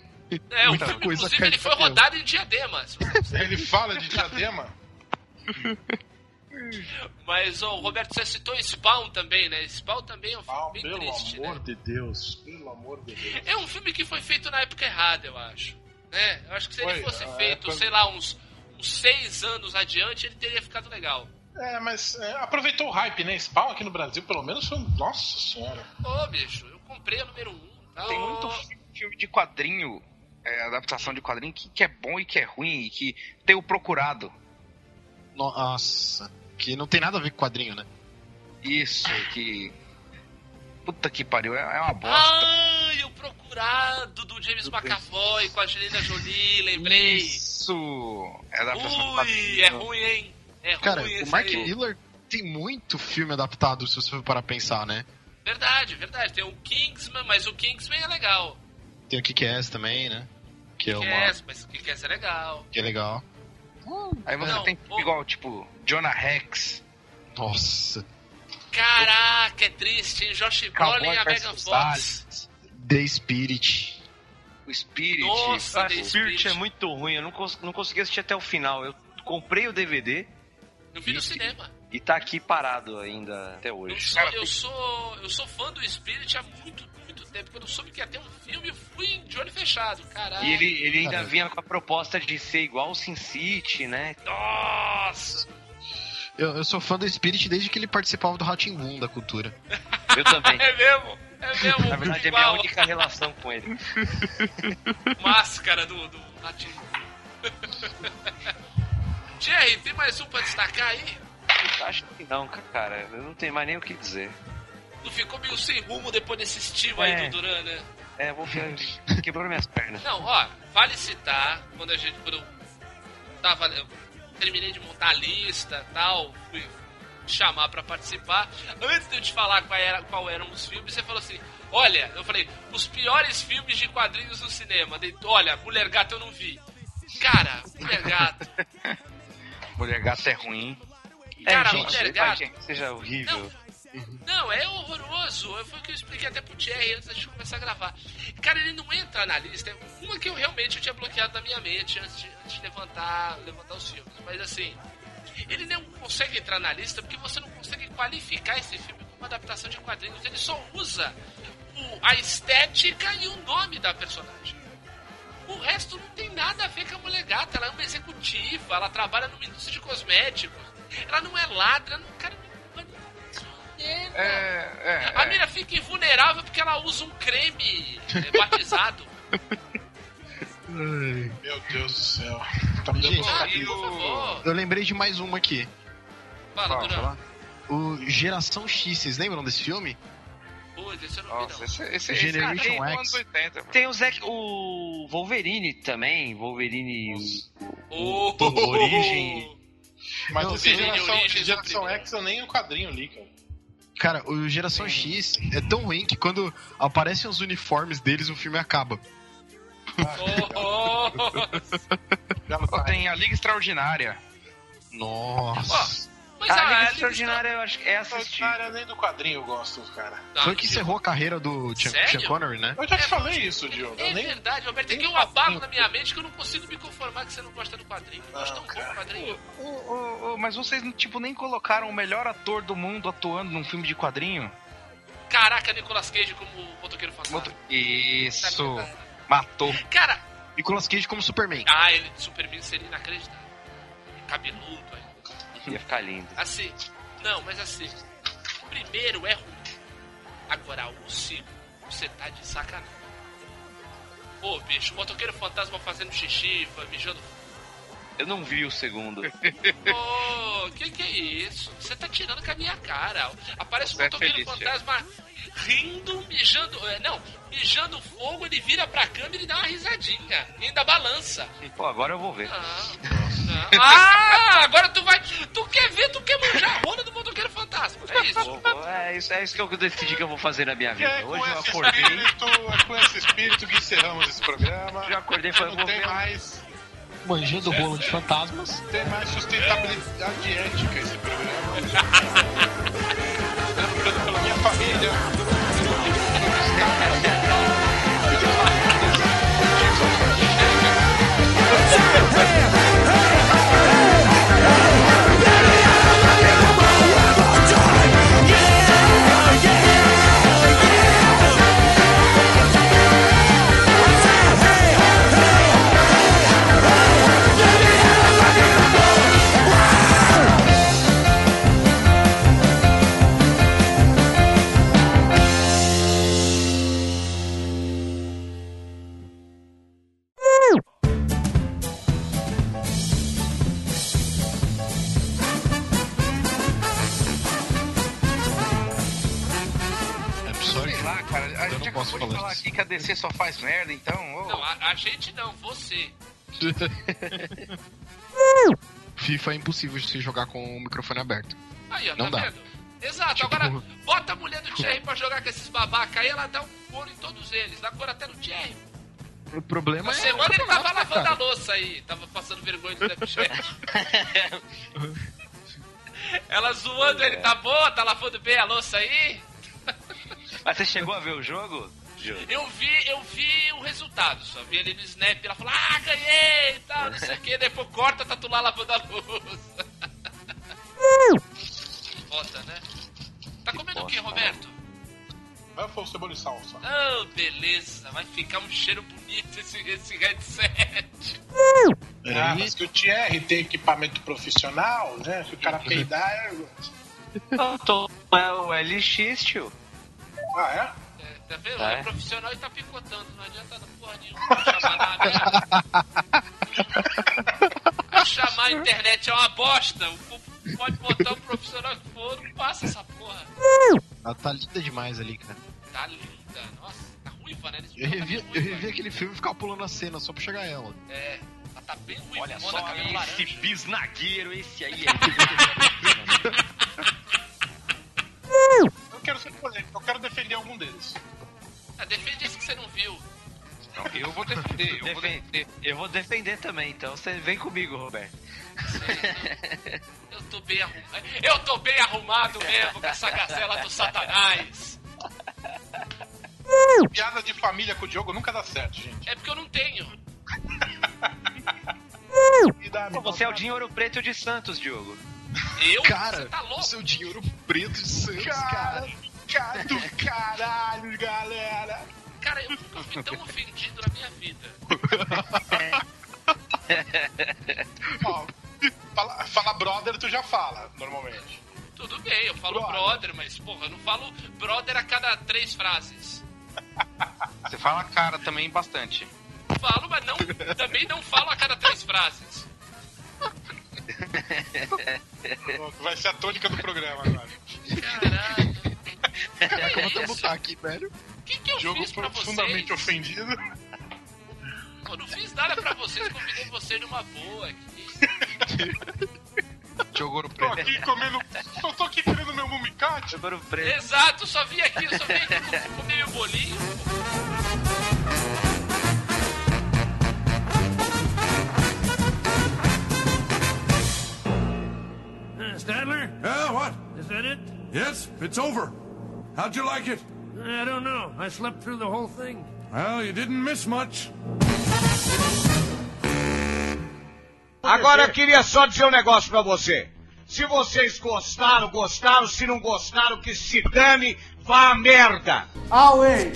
É, o muita filme, coisa inclusive, ele foi rodado em Diadema. (laughs) Ele fala de diadema. (laughs) Mas ó, o Roberto, você citou Spawn também, né? Spawn também é um filme Ah, bem pelo triste, né? amor de Deus. Pelo amor de Deus. É um filme que foi feito na época errada, eu acho. Né? Eu acho que se ele Foi, fosse a feito, época- sei lá, uns, uns seis anos adiante, ele teria ficado legal. É, mas é, aproveitou o hype, né? Spawn aqui no Brasil, pelo menos, foi. um- Nossa senhora. Ô, bicho, eu comprei a número um. Tá? Tem muito fi- filme de quadrinho, é, adaptação de quadrinho, que, que é bom e que é ruim, e que tem o procurado. Nossa, que não tem nada a ver com quadrinho, né? Isso, que. Puta que pariu, é, é uma bosta. Ai, o procurado do James McAvoy com a Angelina Jolie, lembrei. Isso! É adaptação Ui, quadrinho. é ruim, hein? É Cara, ruim o Mark aí. Miller tem muito filme adaptado, se você for parar pra pensar, né? Verdade, verdade. Tem o Kingsman, mas o Kingsman é legal. Tem o Kick-Ass também, né? Que é uma... Kick-Ass, mas o Kick-Ass é legal. Que é legal. Aí você Não, tem ô. igual, tipo, Jonah Rex, Nossa. Caraca, é triste, hein? Josh Brolin e a Megan Fox. The Spirit. o Spirit. Nossa, Ah, The Spirit Spirit. é muito ruim, eu não, cons não consegui assistir até o final. Eu comprei o DVD Eu vi no cinema. e tá aqui parado ainda até Eu hoje. sou, eu sou, eu sou fã do Spirit há muito, muito tempo. Quando eu soube que ia ter um filme, eu fui de olho fechado. Caralho. E ele, ele ainda vinha com a proposta de ser igual o Sin City, né? Nossa! Eu, eu sou fã do Spirit desde que ele participava do Boom da cultura. (laughs) Eu também. É mesmo? É mesmo? Na verdade, é a minha única relação com ele. (laughs) Máscara do, do Ratinho. (laughs) Jerry, tem mais um pra destacar aí? Acho que não, cara. Eu não tenho mais nem o que dizer. Não ficou meio sem rumo depois desse estilo aí É. do Duran, né? É, vou (laughs) quebrou minhas pernas. Não, ó, vale citar, quando a gente, quando eu tava, eu terminei de montar a lista tal, fui chamar pra participar, antes de eu te falar qual, era, qual eram os filmes, você falou assim, olha, eu falei, os piores filmes de quadrinhos no cinema, Daí, olha, Mulher Gato eu não vi. Cara, Mulher Gato, (laughs) Mulher Gato é ruim. Cara, gente, Mulher Gato- seja horrível. Não, é horroroso. Foi o que eu expliquei até pro Thierry antes da gente começar a gravar. Cara, ele não entra na lista. Uma que eu realmente eu tinha bloqueado na minha mente antes de, antes de levantar, levantar os filmes. Mas assim, ele não consegue entrar na lista porque você não consegue qualificar esse filme como adaptação de quadrinhos. Ele só usa o- a estética e o nome da personagem. O resto não tem nada a ver com a mulher gata. Ela é uma executiva, ela trabalha numa indústria de cosméticos. Ela não é ladra, não, cara, não, merda. É, A mina fica invulnerável porque ela usa um creme é, (laughs) batizado. Meu Deus do céu. Tá me dando Gente, favor. Eu lembrei de mais uma aqui. Fala, Durão. O Geração X, vocês lembram desse filme? Putz, esse eu não vi, Nossa, esse, esse, Generation esse X. anos 80, mano. Tem o Zack, o Wolverine também, Wolverine... Oh, Origem. Mas Não, esse geração, Origins geração é o X eu nem o quadrinho li, cara. Cara, o Geração X é tão ruim que quando aparecem os uniformes deles, o filme acaba. Oh, (laughs) oh. Tem a Liga Extraordinária. Nossa. Mas Ah, a a Liga Liga Extraordinária eu acho que é assistir. Cara, nem do quadrinho eu gosto, cara. Não, Foi o que Diogo, encerrou a carreira do Sean, Connery, né? Eu já te É, falei isso, Diogo. É nem... verdade, Roberto. É que nem eu abalo quadrinho. na minha mente que eu não consigo me conformar que você não gosta do quadrinho. Eu gosto tão bom do quadrinho. Ô, ô, ô, mas vocês, tipo, nem colocaram o melhor ator do mundo atuando num filme de quadrinho? Caraca, Nicolas Cage como motoqueiro fantasma. Moto- Isso. Matou. Cara, Nicolas Cage como Superman. ah, ele de Superman seria inacreditável. Cabeludo aí. Ia ficar lindo. Assim, não, mas assim, o primeiro é ruim. Agora, o segundo, você tá de sacanagem. Pô, bicho, o motoqueiro fantasma fazendo xixi, mijando. Eu não vi o segundo. (laughs) Pô, que que é isso? Você tá tirando com a minha cara. Aparece Você o é motoqueiro feliz, fantasma rindo, mijando. é, Não, mijando fogo, ele vira pra câmera e dá uma risadinha. E ainda balança. Pô, agora eu vou ver. Não. (laughs) Ah, agora tu vai. Tu quer ver, tu quer manjar a rola do motoqueiro fantasma. É isso. É isso, é isso que eu decidi que eu vou fazer na minha é vida. com Hoje eu acordei, espírito, é com esse espírito que encerramos esse programa. já acordei falei, Não vou tem ver. mais, Manjando bolo de fantasmas. tem mais sustentabilidade ética esse programa. Lutando (laughs) pela minha família. (laughs) A Eu gente não posso acabou de falar aqui que a DC só faz merda, então. ô. Não, a, a gente não, você. (laughs) FIFA é impossível de se jogar com o microfone aberto. Aí, ó, Não tá dá. vendo? Exato, Tipo- agora bota a mulher do Thierry pra jogar com esses babaca aí, ela dá um couro em todos eles, dá couro até no Thierry. O problema Na é. semana ele tava lavando a cara. louça aí, tava passando vergonha do Snapchat. (laughs) Ela zoando ele, tá boa, tá lavando bem a louça aí? Mas você chegou a ver o jogo? Eu vi, eu vi o resultado, só vi ele no Snap, ela falou, ah, ganhei e tal, não sei o que, depois corta, tá tu lá lavando a louça. Bota, né? Tá comendo o que, Roberto? Ruffles, cebola e salsa. Oh, beleza, vai ficar um cheiro bonito esse, esse headset. Ah, mas que o Thierry tem equipamento profissional, né? Se o cara peidar, é... (laughs) Eu tô. É o LX, tio. Ah, É, tá vendo? É. É profissional e tá picotando, não adianta porra nenhuma. Chamar nada. Chamar a internet é uma bosta. O povo Pode botar o profissional que for, não passa essa porra. Ela tá linda demais ali, cara. Tá linda. Nossa, tá ruiva, né? Eu revi, tá eu revi aquele filme e ficava pulando a cena só pra chegar ela. É, ela tá bem ruiva. Olha só, esse laranja. bisnagueiro, esse aí (laughs) Eu quero ser polêmico, eu quero defender algum deles. Ah, defende esse que você não viu. Não, eu vou defender, eu vou Defen- defender. Eu vou defender também, então você vem comigo, Roberto. (laughs) Eu tô bem arrumado. Eu tô bem arrumado mesmo com essa gazela do satanás. Piada de família com o Diogo nunca dá certo, gente. É porque eu não tenho. Pô, você é o Dinho Ouro Preto de Santos, Diogo. Eu? Cara, Você tá louco? seu dinheiro preto de Santos, cara. Cara do caralho, galera. Cara, eu nunca fui tão ofendido na minha vida. (laughs) Ó, fala, fala brother, tu já fala, normalmente. Tudo bem, eu falo Brother. brother, mas porra, eu não falo brother a cada três frases. (laughs) Você fala cara também bastante. Falo, mas não, também não falo a cada três frases. Vai ser a tônica do programa agora. Caralho. Caraca, eu vou É até isso. botar aqui, velho. O que, que eu Diogo fiz pra profundamente vocês? ofendido. Eu não fiz nada pra vocês, convidei vocês numa boa aqui. (laughs) Ouro Tô Preto. aqui comendo. Eu tô aqui tirando meu mumicate. Dinho Ouro Preto. Exato, só vim aqui, só vim aqui com- comer meu bolinho. Stadler? Yeah, what? Is that it? Yes, it's over. How'd you like it? I don't know. I slept through the whole thing. Well, you didn't miss much. Agora eu queria só dizer um negócio pra você. Se vocês gostaram, gostaram. Se não gostaram, que se dane, vá a merda. Away.